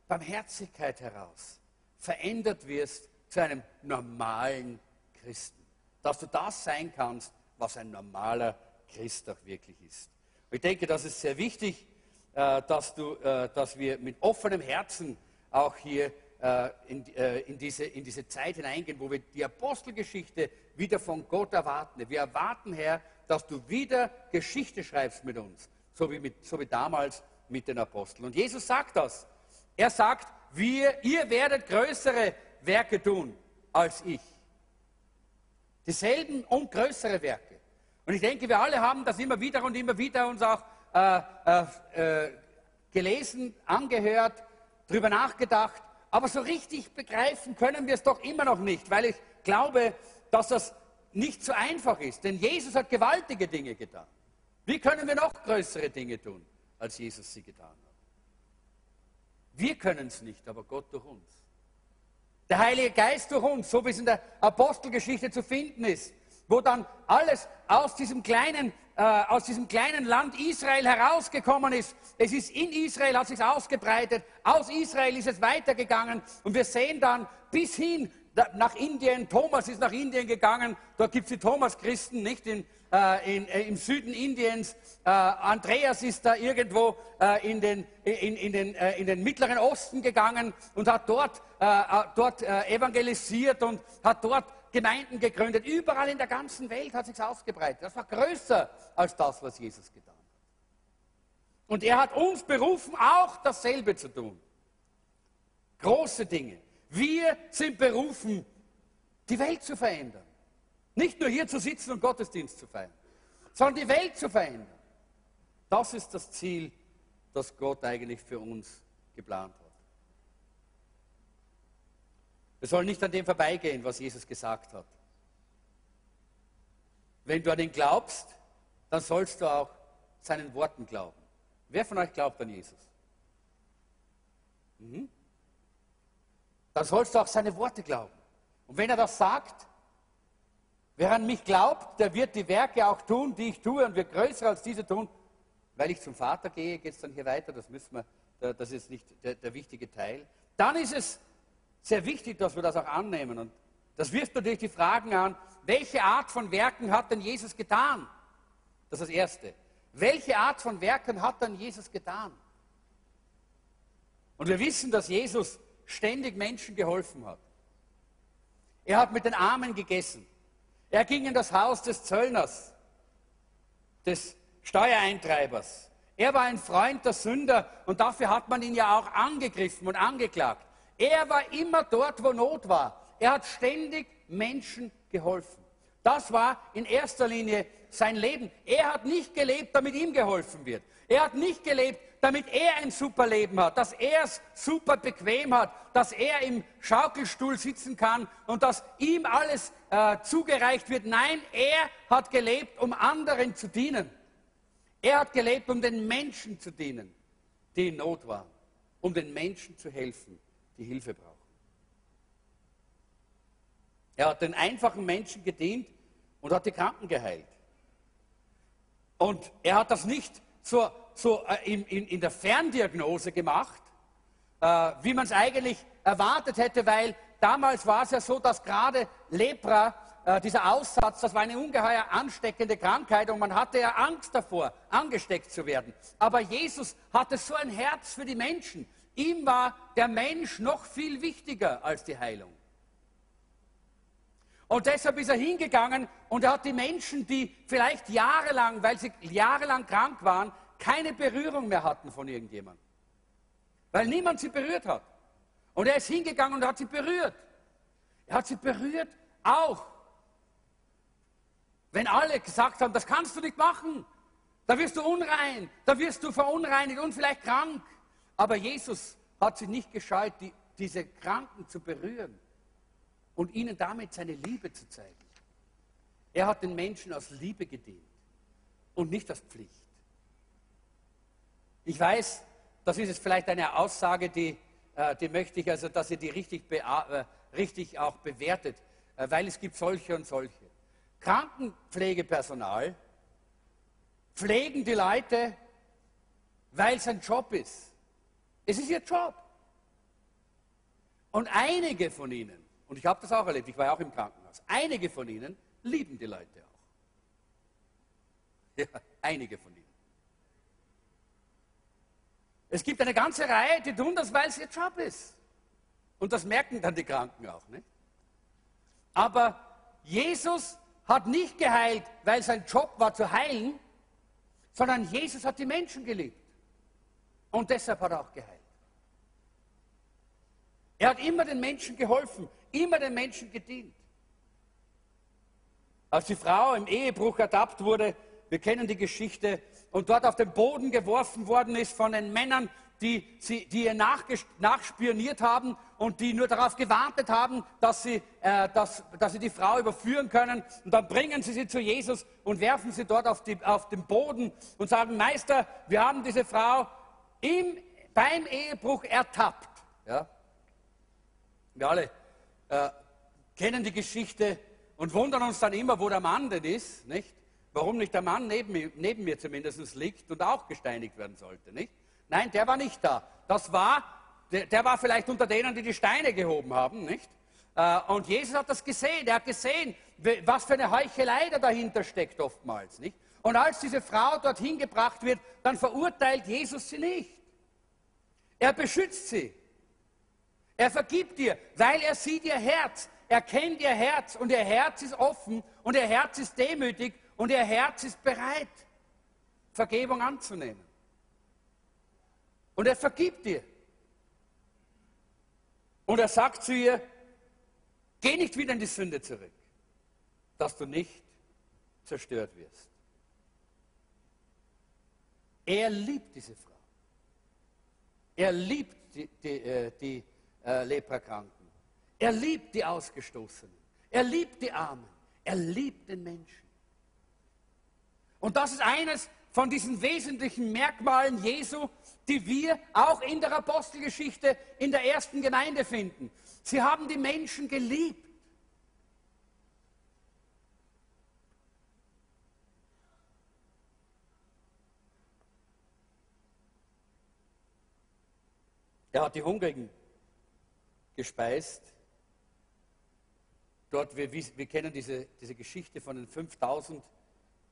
Barmherzigkeit heraus verändert wirst zu einem normalen Christen. Dass du das sein kannst, was ein normaler Christ auch wirklich ist. Ich denke, das ist sehr wichtig, äh, dass, du, äh, dass wir mit offenem Herzen auch hier äh, in, in, diese, in diese Zeit hineingehen, wo wir die Apostelgeschichte wieder von Gott erwarten. Wir erwarten, Herr, dass du wieder Geschichte schreibst mit uns, so wie, mit, so wie damals mit den Aposteln. Und Jesus sagt das. Er sagt, wir, ihr werdet größere Werke tun als ich. Dieselben und größere Werke. Und ich denke, wir alle haben das immer wieder und immer wieder uns auch äh, äh, äh gelesen, angehört, darüber nachgedacht. Aber so richtig begreifen können wir es doch immer noch nicht, weil ich glaube, dass das nicht so einfach ist. Denn Jesus hat gewaltige Dinge getan. Wie können wir noch größere Dinge tun, als Jesus sie getan hat? Wir können es nicht, aber Gott durch uns. Der Heilige Geist durch uns, so wie es in der Apostelgeschichte zu finden ist, wo dann alles aus diesem kleinen, äh, aus diesem kleinen Land Israel herausgekommen ist. Es ist in Israel, hat sich ausgebreitet, aus Israel ist es weitergegangen und wir sehen dann bis hin nach Indien, Thomas ist nach Indien gegangen, dort gibt es die Thomas-Christen, nicht in, äh, in, äh, im Süden Indiens. Äh, Andreas ist da irgendwo äh, in, den, in, in, den, äh, in den Mittleren Osten gegangen und hat dort, äh, dort evangelisiert und hat dort Gemeinden gegründet. Überall in der ganzen Welt hat sich ausgebreitet. Das war größer als das, was Jesus getan hat. Und er hat uns berufen, auch dasselbe zu tun. Große Dinge. Wir sind berufen, die Welt zu verändern. Nicht nur hier zu sitzen und Gottesdienst zu feiern, sondern die Welt zu verändern. Das ist das Ziel, das Gott eigentlich für uns geplant hat. Wir sollen nicht an dem vorbeigehen, was Jesus gesagt hat. Wenn du an ihn glaubst, dann sollst du auch seinen Worten glauben. Wer von euch glaubt an Jesus? Mhm dann sollst du auch seine Worte glauben. Und wenn er das sagt, wer an mich glaubt, der wird die Werke auch tun, die ich tue und wird größer als diese tun, weil ich zum Vater gehe, geht es dann hier weiter. Das müssen wir, das ist nicht der, der wichtige Teil. Dann ist es sehr wichtig, dass wir das auch annehmen. Und das wirft natürlich die Fragen an, welche Art von Werken hat denn Jesus getan? Das ist das Erste. Welche Art von Werken hat dann Jesus getan? Und wir wissen, dass Jesus ständig Menschen geholfen hat. Er hat mit den Armen gegessen. Er ging in das Haus des Zöllners, des Steuereintreibers. Er war ein Freund der Sünder und dafür hat man ihn ja auch angegriffen und angeklagt. Er war immer dort, wo Not war. Er hat ständig Menschen geholfen. Das war in erster Linie sein Leben. Er hat nicht gelebt, damit ihm geholfen wird. Er hat nicht gelebt, damit er ein super Leben hat, dass er es super bequem hat, dass er im Schaukelstuhl sitzen kann und dass ihm alles äh, zugereicht wird. Nein, er hat gelebt, um anderen zu dienen. Er hat gelebt, um den Menschen zu dienen, die in Not waren, um den Menschen zu helfen, die Hilfe brauchen. Er hat den einfachen Menschen gedient und hat die Kranken geheilt. Und er hat das nicht so, so äh, in, in, in, der Ferndiagnose gemacht, äh, wie man es eigentlich erwartet hätte, weil damals war es ja so, dass gerade Lepra, äh, dieser Aussatz, das war eine ungeheuer ansteckende Krankheit und man hatte ja Angst davor, angesteckt zu werden. Aber Jesus hatte so ein Herz für die Menschen. Ihm war der Mensch noch viel wichtiger als die Heilung. Und deshalb ist er hingegangen und er hat die Menschen, die vielleicht jahrelang, weil sie jahrelang krank waren, keine Berührung mehr hatten von irgendjemandem. Weil niemand sie berührt hat. Und er ist hingegangen und hat sie berührt. Er hat sie berührt auch. Wenn alle gesagt haben, das kannst du nicht machen, da wirst du unrein, da wirst du verunreinigt und vielleicht krank. Aber Jesus hat sich nicht gescheut, die, diese Kranken zu berühren und ihnen damit seine Liebe zu zeigen. Er hat den Menschen aus Liebe gedient und nicht aus Pflicht. Ich weiß, das ist jetzt vielleicht eine Aussage, die, die möchte ich, also dass ihr die richtig, äh, richtig auch bewertet, äh, weil es gibt solche und solche. Krankenpflegepersonal pflegen die Leute, weil es ein Job ist. Es ist ihr Job. Und einige von ihnen und ich habe das auch erlebt, ich war ja auch im Krankenhaus. Einige von ihnen lieben die Leute auch. Ja, einige von ihnen. Es gibt eine ganze Reihe, die tun das, weil es ihr Job ist. Und das merken dann die Kranken auch. Nicht? Aber Jesus hat nicht geheilt, weil sein Job war zu heilen, sondern Jesus hat die Menschen geliebt. Und deshalb hat er auch geheilt. Er hat immer den Menschen geholfen immer den Menschen gedient. Als die Frau im Ehebruch ertappt wurde, wir kennen die Geschichte, und dort auf den Boden geworfen worden ist von den Männern, die, sie, die ihr nachspioniert haben und die nur darauf gewartet haben, dass sie, äh, dass, dass sie die Frau überführen können. Und dann bringen sie sie zu Jesus und werfen sie dort auf, die, auf den Boden und sagen, Meister, wir haben diese Frau im, beim Ehebruch ertappt. Ja? Wir alle äh, kennen die Geschichte und wundern uns dann immer, wo der Mann denn ist, nicht? Warum nicht der Mann neben mir, neben mir zumindest liegt und auch gesteinigt werden sollte, nicht? Nein, der war nicht da. Das war, der, der war vielleicht unter denen, die die Steine gehoben haben, nicht? Äh, und Jesus hat das gesehen. Er hat gesehen, was für eine Heuchelei da dahinter steckt oftmals, nicht? Und als diese Frau dorthin gebracht wird, dann verurteilt Jesus sie nicht. Er beschützt sie. Er vergibt dir, weil er sieht ihr Herz. Er kennt ihr Herz und ihr Herz ist offen und ihr Herz ist demütig und ihr Herz ist bereit, Vergebung anzunehmen. Und er vergibt dir. Und er sagt zu ihr, geh nicht wieder in die Sünde zurück, dass du nicht zerstört wirst. Er liebt diese Frau. Er liebt die, die, äh, die, äh, Leprakranken. Er liebt die Ausgestoßenen. Er liebt die Armen. Er liebt den Menschen. Und das ist eines von diesen wesentlichen Merkmalen Jesu, die wir auch in der Apostelgeschichte in der ersten Gemeinde finden. Sie haben die Menschen geliebt. Er hat die Hungrigen gespeist. Dort, wir, wir kennen diese, diese Geschichte von den 5000 Menschen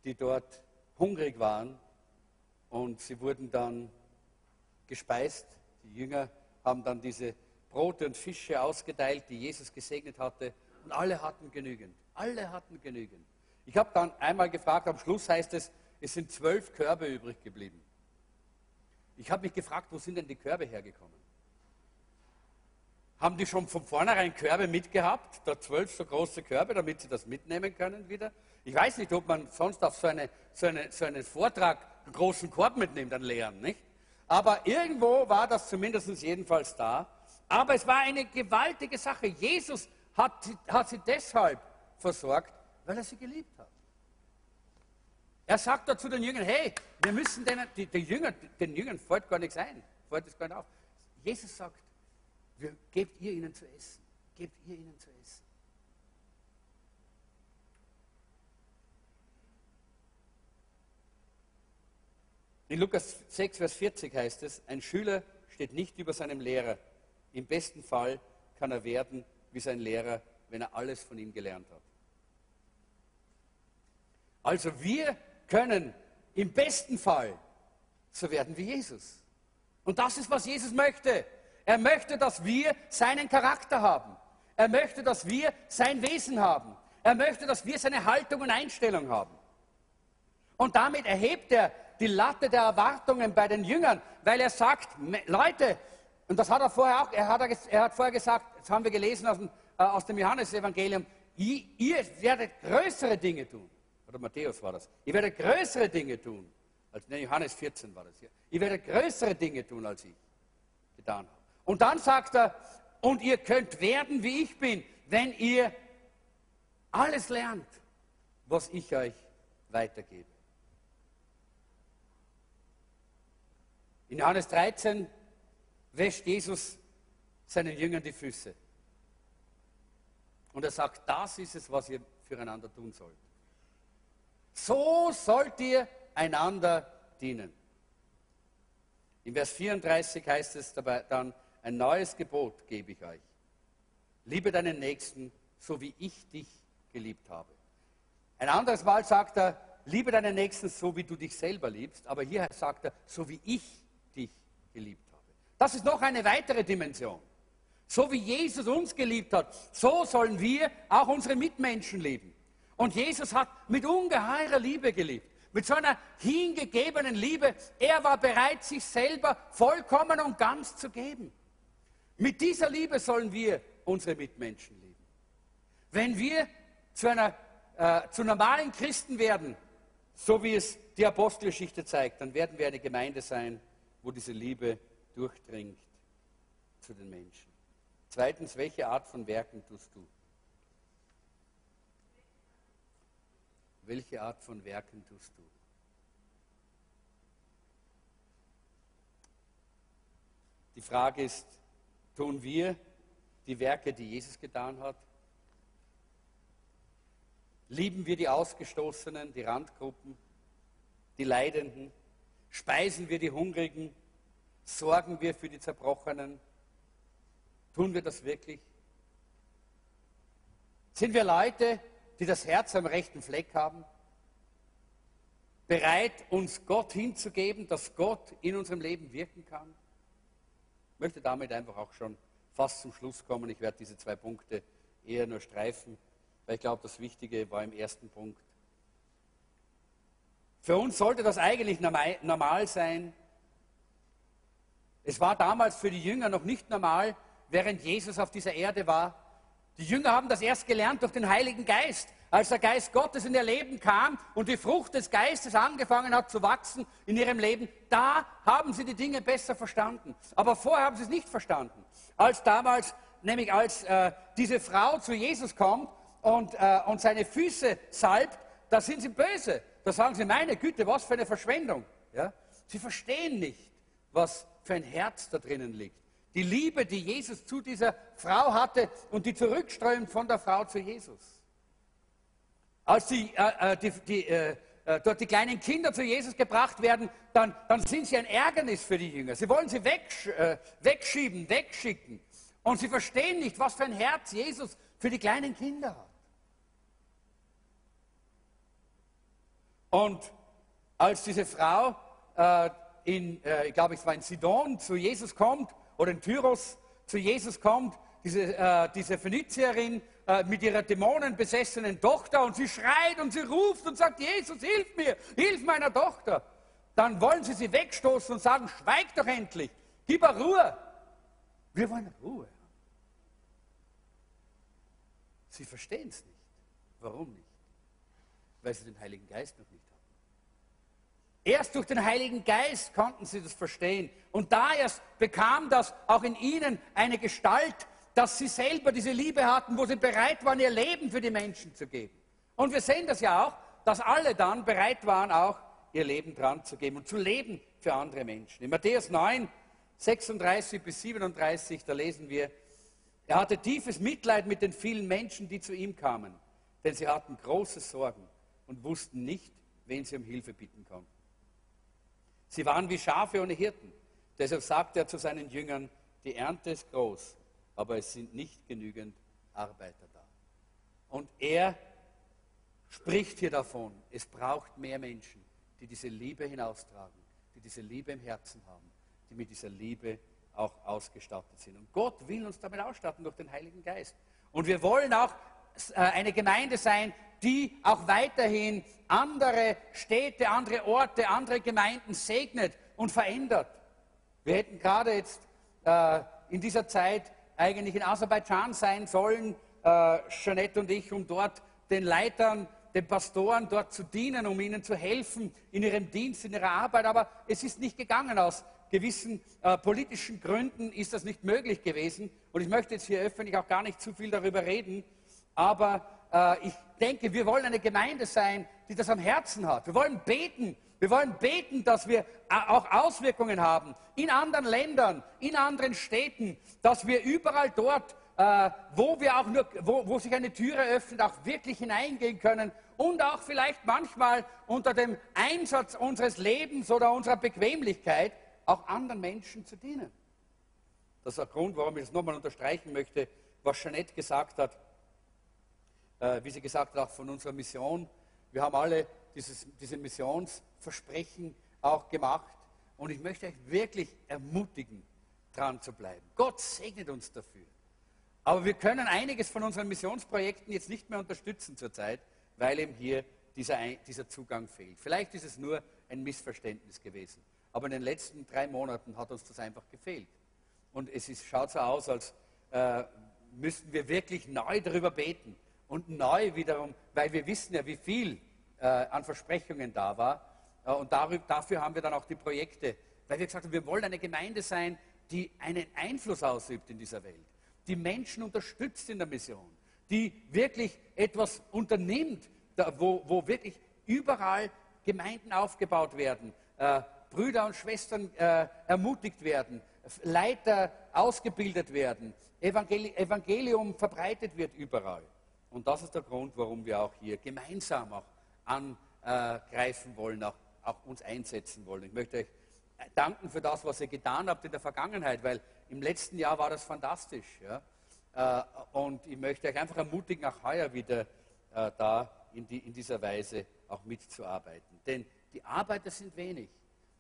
die dort hungrig waren und sie wurden dann gespeist. Die Jünger haben dann diese Brote und Fische ausgeteilt, die Jesus gesegnet hatte und alle hatten genügend. Alle hatten genügend. Ich habe dann einmal gefragt, am Schluss heißt es, es sind zwölf Körbe übrig geblieben. Ich habe mich gefragt, wo sind denn die Körbe hergekommen? Haben die schon von vornherein Körbe mitgehabt, da zwölf so große Körbe, damit sie das mitnehmen können wieder? Ich weiß nicht, ob man sonst auf so, eine, so, eine, so einen Vortrag einen großen Korb mitnimmt, einen leeren, nicht? Aber irgendwo war das zumindest jedenfalls da. Aber es war eine gewaltige Sache. Jesus hat, hat sie deshalb versorgt, weil er sie geliebt hat. Er sagt da zu den Jüngern, hey, wir müssen denen, die, die Jünger, den Jüngern fällt gar nichts ein, fällt es gar nicht auf. Jesus sagt, wir, gebt ihr ihnen zu essen, gebt ihr ihnen zu essen. In Lukas 6, Vers 40 heißt es, ein Schüler steht nicht über seinem Lehrer. Im besten Fall kann er werden wie sein Lehrer, wenn er alles von ihm gelernt hat. Also wir können im besten Fall so werden wie Jesus. Und das ist, was Jesus möchte. Er möchte, dass wir seinen Charakter haben. Er möchte, dass wir sein Wesen haben. Er möchte, dass wir seine Haltung und Einstellung haben. Und damit erhebt er die Latte der Erwartungen bei den Jüngern, weil er sagt, Leute, und das hat er vorher auch, er hat, er hat vorher gesagt, das haben wir gelesen aus dem, äh, aus dem Johannesevangelium, ihr, ihr werdet größere Dinge tun. Oder Matthäus war das. Ihr werdet größere Dinge tun. Als, ne, Johannes 14 war das hier. Ihr werdet größere Dinge tun, als ich getan habe. Und dann sagt er, und ihr könnt werden, wie ich bin, wenn ihr alles lernt, was ich euch weitergebe. In Johannes 13 wäscht Jesus seinen Jüngern die Füße. Und er sagt, das ist es, was ihr füreinander tun sollt. So sollt ihr einander dienen. In Vers 34 heißt es dabei dann, ein neues Gebot gebe ich euch. Liebe deinen Nächsten, so wie ich dich geliebt habe. Ein anderes Mal sagt er, liebe deinen Nächsten, so wie du dich selber liebst. Aber hier sagt er, so wie ich geliebt habe. Das ist noch eine weitere Dimension. So wie Jesus uns geliebt hat, so sollen wir auch unsere Mitmenschen lieben. Und Jesus hat mit ungeheurer Liebe geliebt. Mit so einer hingegebenen Liebe. Er war bereit, sich selber vollkommen und ganz zu geben. Mit dieser Liebe sollen wir unsere Mitmenschen lieben. Wenn wir zu, einer, äh, zu normalen Christen werden, so wie es die Apostelgeschichte zeigt, dann werden wir eine Gemeinde sein, wo diese Liebe durchdringt zu den Menschen. Zweitens, welche Art von Werken tust du? Welche Art von Werken tust du? Die Frage ist, tun wir die Werke, die Jesus getan hat? Lieben wir die Ausgestoßenen, die Randgruppen, die Leidenden? Speisen wir die Hungrigen? Sorgen wir für die Zerbrochenen? Tun wir das wirklich? Sind wir Leute, die das Herz am rechten Fleck haben? Bereit, uns Gott hinzugeben, dass Gott in unserem Leben wirken kann? Ich möchte damit einfach auch schon fast zum Schluss kommen. Ich werde diese zwei Punkte eher nur streifen, weil ich glaube, das Wichtige war im ersten Punkt. Für uns sollte das eigentlich normal sein. Es war damals für die Jünger noch nicht normal, während Jesus auf dieser Erde war. Die Jünger haben das erst gelernt durch den Heiligen Geist. Als der Geist Gottes in ihr Leben kam und die Frucht des Geistes angefangen hat zu wachsen in ihrem Leben, da haben sie die Dinge besser verstanden. Aber vorher haben sie es nicht verstanden. Als damals, nämlich als äh, diese Frau zu Jesus kommt und, äh, und seine Füße salbt, da sind sie böse. Da sagen sie, meine Güte, was für eine Verschwendung. Ja? Sie verstehen nicht, was für ein Herz da drinnen liegt. Die Liebe, die Jesus zu dieser Frau hatte und die zurückströmt von der Frau zu Jesus. Als die, äh, äh, die, die, äh, äh, dort die kleinen Kinder zu Jesus gebracht werden, dann, dann sind sie ein Ärgernis für die Jünger. Sie wollen sie wegsch äh, wegschieben, wegschicken. Und sie verstehen nicht, was für ein Herz Jesus für die kleinen Kinder hat. Und als diese Frau äh, in, äh, ich glaube, es war in Sidon, zu Jesus kommt, oder in Tyros zu Jesus kommt, diese, äh, diese Phönizierin äh, mit ihrer dämonenbesessenen Tochter und sie schreit und sie ruft und sagt, Jesus, hilf mir, hilf meiner Tochter. Dann wollen sie sie wegstoßen und sagen, schweig doch endlich, gib ihr Ruhe. Wir wollen Ruhe. Sie verstehen es nicht. Warum nicht? Weil sie den Heiligen Geist noch nicht haben. Erst durch den Heiligen Geist konnten sie das verstehen. Und da erst bekam das auch in ihnen eine Gestalt, dass sie selber diese Liebe hatten, wo sie bereit waren, ihr Leben für die Menschen zu geben. Und wir sehen das ja auch, dass alle dann bereit waren, auch ihr Leben dran zu geben und zu leben für andere Menschen. In Matthäus 9, 36 bis 37, da lesen wir, er hatte tiefes Mitleid mit den vielen Menschen, die zu ihm kamen, denn sie hatten große Sorgen und wussten nicht, wen sie um Hilfe bitten konnten. Sie waren wie Schafe ohne Hirten. Deshalb sagte er zu seinen Jüngern, die Ernte ist groß, aber es sind nicht genügend Arbeiter da. Und er spricht hier davon, es braucht mehr Menschen, die diese Liebe hinaustragen, die diese Liebe im Herzen haben, die mit dieser Liebe auch ausgestattet sind. Und Gott will uns damit ausstatten durch den Heiligen Geist. Und wir wollen auch äh, eine Gemeinde sein, die auch weiterhin andere Städte, andere Orte, andere Gemeinden segnet und verändert. Wir hätten gerade jetzt äh, in dieser Zeit eigentlich in Aserbaidschan sein sollen, äh, Jeanette und ich, um dort den Leitern, den Pastoren dort zu dienen, um ihnen zu helfen in ihrem Dienst, in ihrer Arbeit. Aber es ist nicht gegangen. Aus gewissen äh, politischen Gründen ist das nicht möglich gewesen. Und ich möchte jetzt hier öffentlich auch gar nicht zu viel darüber reden. Aber ich denke, wir wollen eine Gemeinde sein, die das am Herzen hat. Wir wollen beten wir wollen beten, dass wir auch Auswirkungen haben in anderen Ländern, in anderen Städten, dass wir überall dort, äh, wo, wir auch nur, wo, wo sich eine Türe öffnet, auch wirklich hineingehen können und auch vielleicht manchmal unter dem Einsatz unseres Lebens oder unserer Bequemlichkeit auch anderen Menschen zu dienen. Das ist der Grund, warum ich es nochmal unterstreichen möchte, was Jeanette gesagt hat, äh, wie sie gesagt hat, auch von unserer Mission. Wir haben alle dieses, diese Missionsversprechen auch gemacht. Und ich möchte euch wirklich ermutigen, dran zu bleiben. Gott segnet uns dafür. Aber wir können einiges von unseren Missionsprojekten jetzt nicht mehr unterstützen zurzeit, weil eben hier dieser, dieser Zugang fehlt. Vielleicht ist es nur ein Missverständnis gewesen. Aber in den letzten drei Monaten hat uns das einfach gefehlt. Und es ist, schaut so aus, als äh, müssten wir wirklich neu darüber beten. Und neu wiederum, weil wir wissen ja, wie viel äh, an Versprechungen da war. Äh, und darüber, dafür haben wir dann auch die Projekte, weil wir gesagt haben, wir wollen eine Gemeinde sein, die einen Einfluss ausübt in dieser Welt, die Menschen unterstützt in der Mission, die wirklich etwas unternimmt, da, wo, wo, wirklich überall Gemeinden aufgebaut werden, äh, Brüder und Schwestern äh, ermutigt werden, Leiter ausgebildet werden, Evangeli Evangelium verbreitet wird überall. Und das ist der Grund, warum wir auch hier gemeinsam auch angreifen wollen, auch, auch uns einsetzen wollen. Ich möchte euch danken für das, was ihr getan habt in der Vergangenheit, weil im letzten Jahr war das fantastisch. Ja? Äh, und ich möchte euch einfach ermutigen, auch heuer wieder äh, da in, die, in dieser Weise auch mitzuarbeiten. Denn die Arbeiter sind wenig,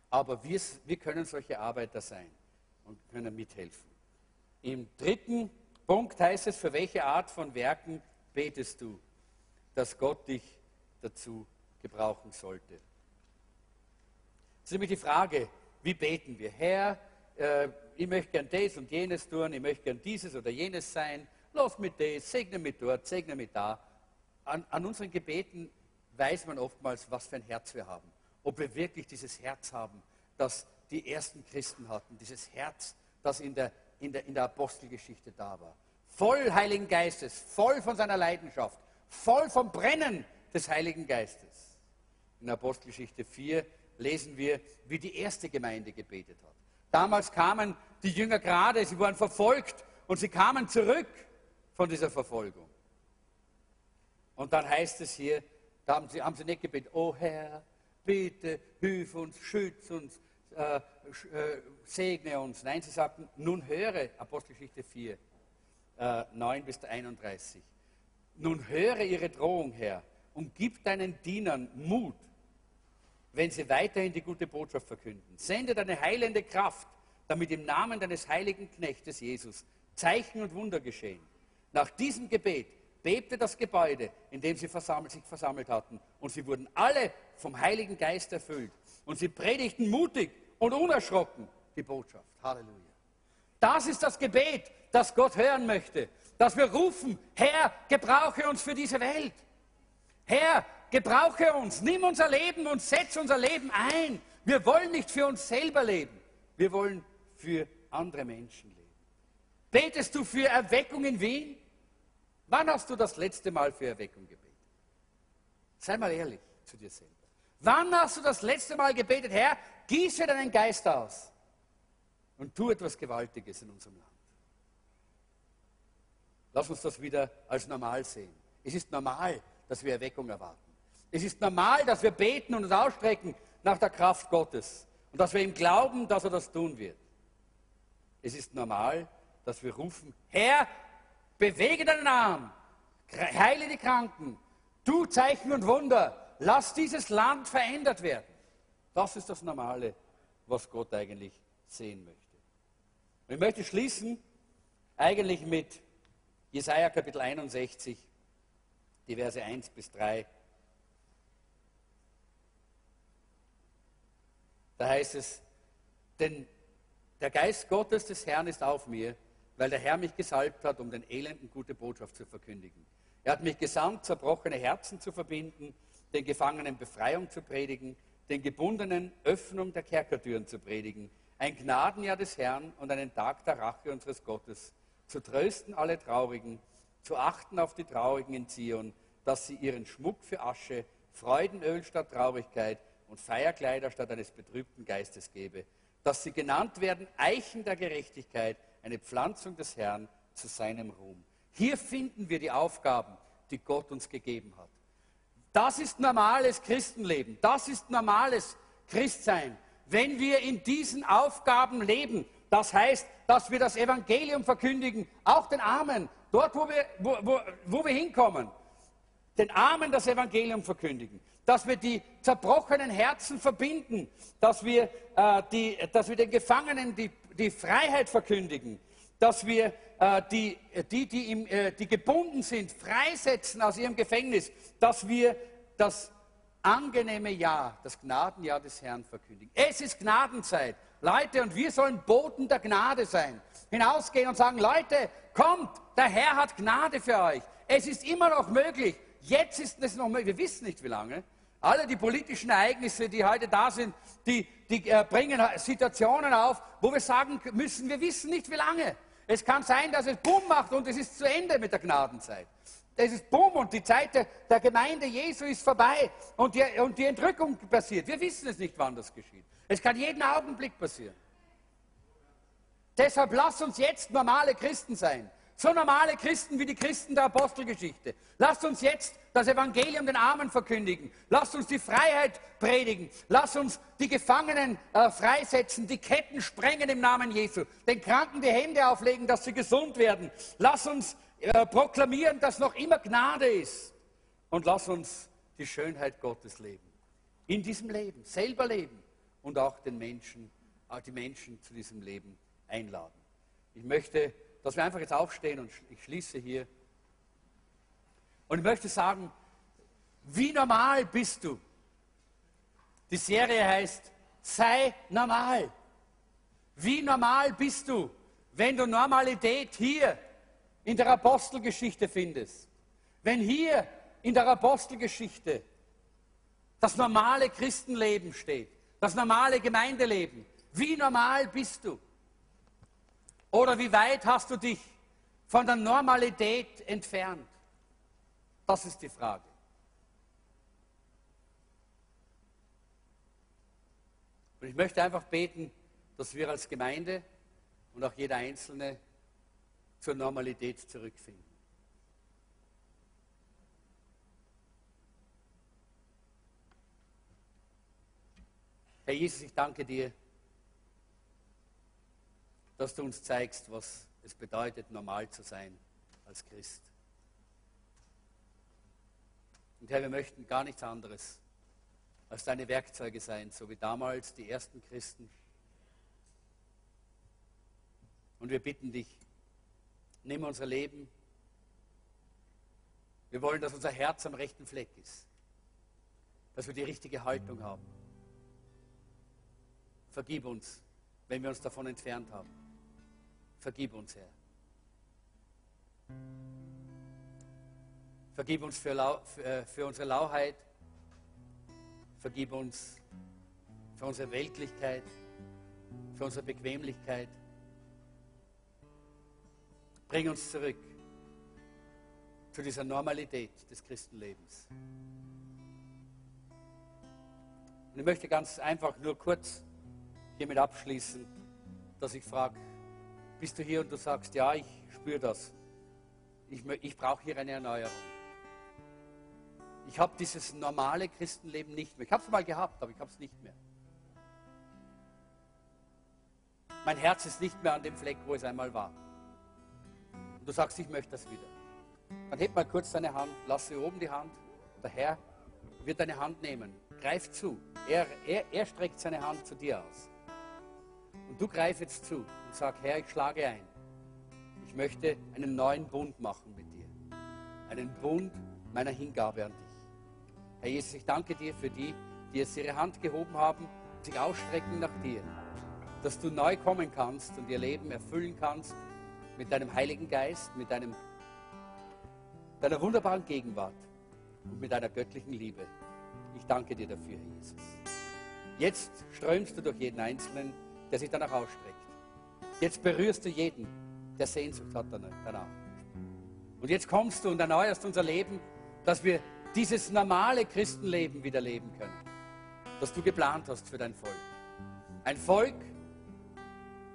aber wir, wir können solche Arbeiter sein und können mithelfen. Im dritten Punkt heißt es, für welche Art von Werken betest du, dass Gott dich dazu gebrauchen sollte. Es ist nämlich die Frage, wie beten wir? Herr, äh, ich möchte gern das und jenes tun, ich möchte gern dieses oder jenes sein, lass mich das, segne mich dort, segne mich da. An, an unseren Gebeten weiß man oftmals, was für ein Herz wir haben. Ob wir wirklich dieses Herz haben, das die ersten Christen hatten, dieses Herz, das in der, in der, in der Apostelgeschichte da war. Voll Heiligen Geistes, voll von seiner Leidenschaft, voll vom Brennen des Heiligen Geistes. In Apostelgeschichte 4 lesen wir, wie die erste Gemeinde gebetet hat. Damals kamen die Jünger gerade, sie waren verfolgt und sie kamen zurück von dieser Verfolgung. Und dann heißt es hier, Da haben sie, haben sie nicht gebetet, oh Herr, bitte, hilf uns, schütz uns, äh, äh, segne uns. Nein, sie sagten, nun höre, Apostelgeschichte 4, äh, 9 bis 31. Nun höre ihre Drohung, Herr, und gib deinen Dienern Mut, wenn sie weiterhin die gute Botschaft verkünden. Sende deine heilende Kraft, damit im Namen deines heiligen Knechtes Jesus Zeichen und Wunder geschehen. Nach diesem Gebet bebte das Gebäude, in dem sie versammelt, sich versammelt hatten, und sie wurden alle vom Heiligen Geist erfüllt. Und sie predigten mutig und unerschrocken die Botschaft. Halleluja. Das ist das Gebet, das Gott hören möchte, dass wir rufen, Herr, gebrauche uns für diese Welt. Herr, gebrauche uns, nimm unser Leben und setz unser Leben ein. Wir wollen nicht für uns selber leben, wir wollen für andere Menschen leben. Betest du für Erweckung in Wien? Wann hast du das letzte Mal für Erweckung gebetet? Sei mal ehrlich zu dir selber. Wann hast du das letzte Mal gebetet, Herr, gieße deinen Geist aus und tu etwas Gewaltiges in unserem Land? Lass uns das wieder als normal sehen. Es ist normal, dass wir Erweckung erwarten. Es ist normal, dass wir beten und uns ausstrecken nach der Kraft Gottes und dass wir ihm glauben, dass er das tun wird. Es ist normal, dass wir rufen, Herr, bewege deinen Arm, heile die Kranken, tu Zeichen und Wunder, lass dieses Land verändert werden. Das ist das Normale, was Gott eigentlich sehen möchte. Und ich möchte schließen eigentlich mit Jesaja Kapitel 61, die Verse 1 bis 3. Da heißt es, denn der Geist Gottes des Herrn ist auf mir, weil der Herr mich gesalbt hat, um den Elenden gute Botschaft zu verkündigen. Er hat mich gesandt, zerbrochene Herzen zu verbinden, den Gefangenen Befreiung zu predigen, den Gebundenen Öffnung der Kerkertüren zu predigen, ein Gnadenjahr des Herrn und einen Tag der Rache unseres Gottes, zu trösten alle Traurigen, zu achten auf die Traurigen in Zion, dass sie ihren Schmuck für Asche, Freudenöl statt Traurigkeit und Feierkleider statt eines betrübten Geistes gebe, dass sie genannt werden Eichen der Gerechtigkeit, eine Pflanzung des Herrn zu seinem Ruhm. Hier finden wir die Aufgaben, die Gott uns gegeben hat. Das ist normales Christenleben, das ist normales Christsein. Wenn wir in diesen Aufgaben leben, das heißt, dass wir das Evangelium verkündigen, auch den Armen, dort, wo wir, wo, wo, wo wir hinkommen, den Armen das Evangelium verkündigen, dass wir die zerbrochenen Herzen verbinden, dass wir, äh, die, dass wir den Gefangenen die, die Freiheit verkündigen, dass wir äh, die, die, die, im, äh, die gebunden sind, freisetzen aus ihrem Gefängnis, dass wir das angenehme Jahr, das Gnadenjahr des Herrn verkündigen. Es ist Gnadenzeit. Leute, und wir sollen Boten der Gnade sein. Hinausgehen und sagen, Leute, kommt, der Herr hat Gnade für euch. Es ist immer noch möglich, Jetzt ist es noch möglich, wir wissen nicht wie lange. Alle die politischen Ereignisse, die heute da sind, die, die äh, bringen Situationen auf, wo wir sagen müssen, wir wissen nicht wie lange. Es kann sein, dass es Bumm macht und es ist zu Ende mit der Gnadenzeit. Es ist Bumm und die Zeit der, der Gemeinde Jesu ist vorbei und die, und die Entrückung passiert. Wir wissen es nicht, wann das geschieht. Es kann jeden Augenblick passieren. Deshalb lass uns jetzt normale Christen sein. So normale Christen wie die Christen der Apostelgeschichte. Lasst uns jetzt das Evangelium den Armen verkündigen. Lasst uns die Freiheit predigen. Lasst uns die Gefangenen äh, freisetzen, die Ketten sprengen im Namen Jesu, den Kranken die Hände auflegen, dass sie gesund werden. Lasst uns äh, proklamieren, dass noch immer Gnade ist. Und lasst uns die Schönheit Gottes leben. In diesem Leben, selber leben und auch den Menschen, äh, die Menschen zu diesem Leben einladen. Ich möchte dass wir einfach jetzt aufstehen und ich schließe hier. Und ich möchte sagen, wie normal bist du? Die Serie heißt, sei normal. Wie normal bist du, wenn du Normalität hier in der Apostelgeschichte findest? Wenn hier in der Apostelgeschichte das normale Christenleben steht, das normale Gemeindeleben, wie normal bist du? Oder wie weit hast du dich von der Normalität entfernt? Das ist die Frage. Und ich möchte einfach beten, dass wir als Gemeinde und auch jeder Einzelne zur Normalität zurückfinden. Herr Jesus, ich danke dir, dass du uns zeigst, was es bedeutet, normal zu sein als Christ. Und Herr, wir möchten gar nichts anderes als deine Werkzeuge sein, so wie damals die ersten Christen. Und wir bitten dich, nimm unser Leben. Wir wollen, dass unser Herz am rechten Fleck ist, dass wir die richtige Haltung haben. Vergib uns, wenn wir uns davon entfernt haben. Vergib uns, Herr. Vergib uns für, Lau, für, äh, für unsere Lauheit. Vergib uns für unsere Weltlichkeit, für unsere Bequemlichkeit. Bring uns zurück zu dieser Normalität des Christenlebens. Und ich möchte ganz einfach nur kurz hiermit abschließen, dass ich frage, bist du hier und du sagst, ja, ich spüre das. Ich, ich brauche hier eine Erneuerung. Ich habe dieses normale Christenleben nicht mehr. Ich habe es mal gehabt, aber ich habe es nicht mehr. Mein Herz ist nicht mehr an dem Fleck, wo es einmal war. Und du sagst, ich möchte das wieder. Dann heb mal kurz deine Hand, lass sie oben die Hand. Der Herr wird deine Hand nehmen. Greif zu. Er, er, er streckt seine Hand zu dir aus. Und du greif jetzt zu und sag, Herr, ich schlage ein. Ich möchte einen neuen Bund machen mit dir. Einen Bund meiner Hingabe an dich. Herr Jesus, ich danke dir für die, die jetzt ihre Hand gehoben haben, sich ausstrecken nach dir, dass du neu kommen kannst und ihr Leben erfüllen kannst mit deinem Heiligen Geist, mit deinem, deiner wunderbaren Gegenwart und mit deiner göttlichen Liebe. Ich danke dir dafür, Herr Jesus. Jetzt strömst du durch jeden Einzelnen, der sich danach ausstreckt. Jetzt berührst du jeden, der Sehnsucht hat danach. Und jetzt kommst du und erneuerst unser Leben, dass wir dieses normale Christenleben wieder leben können, das du geplant hast für dein Volk. Ein Volk,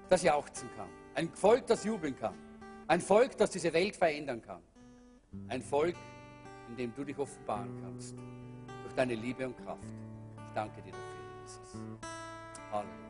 das jauchzen kann. Ein Volk, das jubeln kann. Ein Volk, das diese Welt verändern kann. Ein Volk, in dem du dich offenbaren kannst. Durch deine Liebe und Kraft. Ich danke dir dafür, Jesus. Halleluja.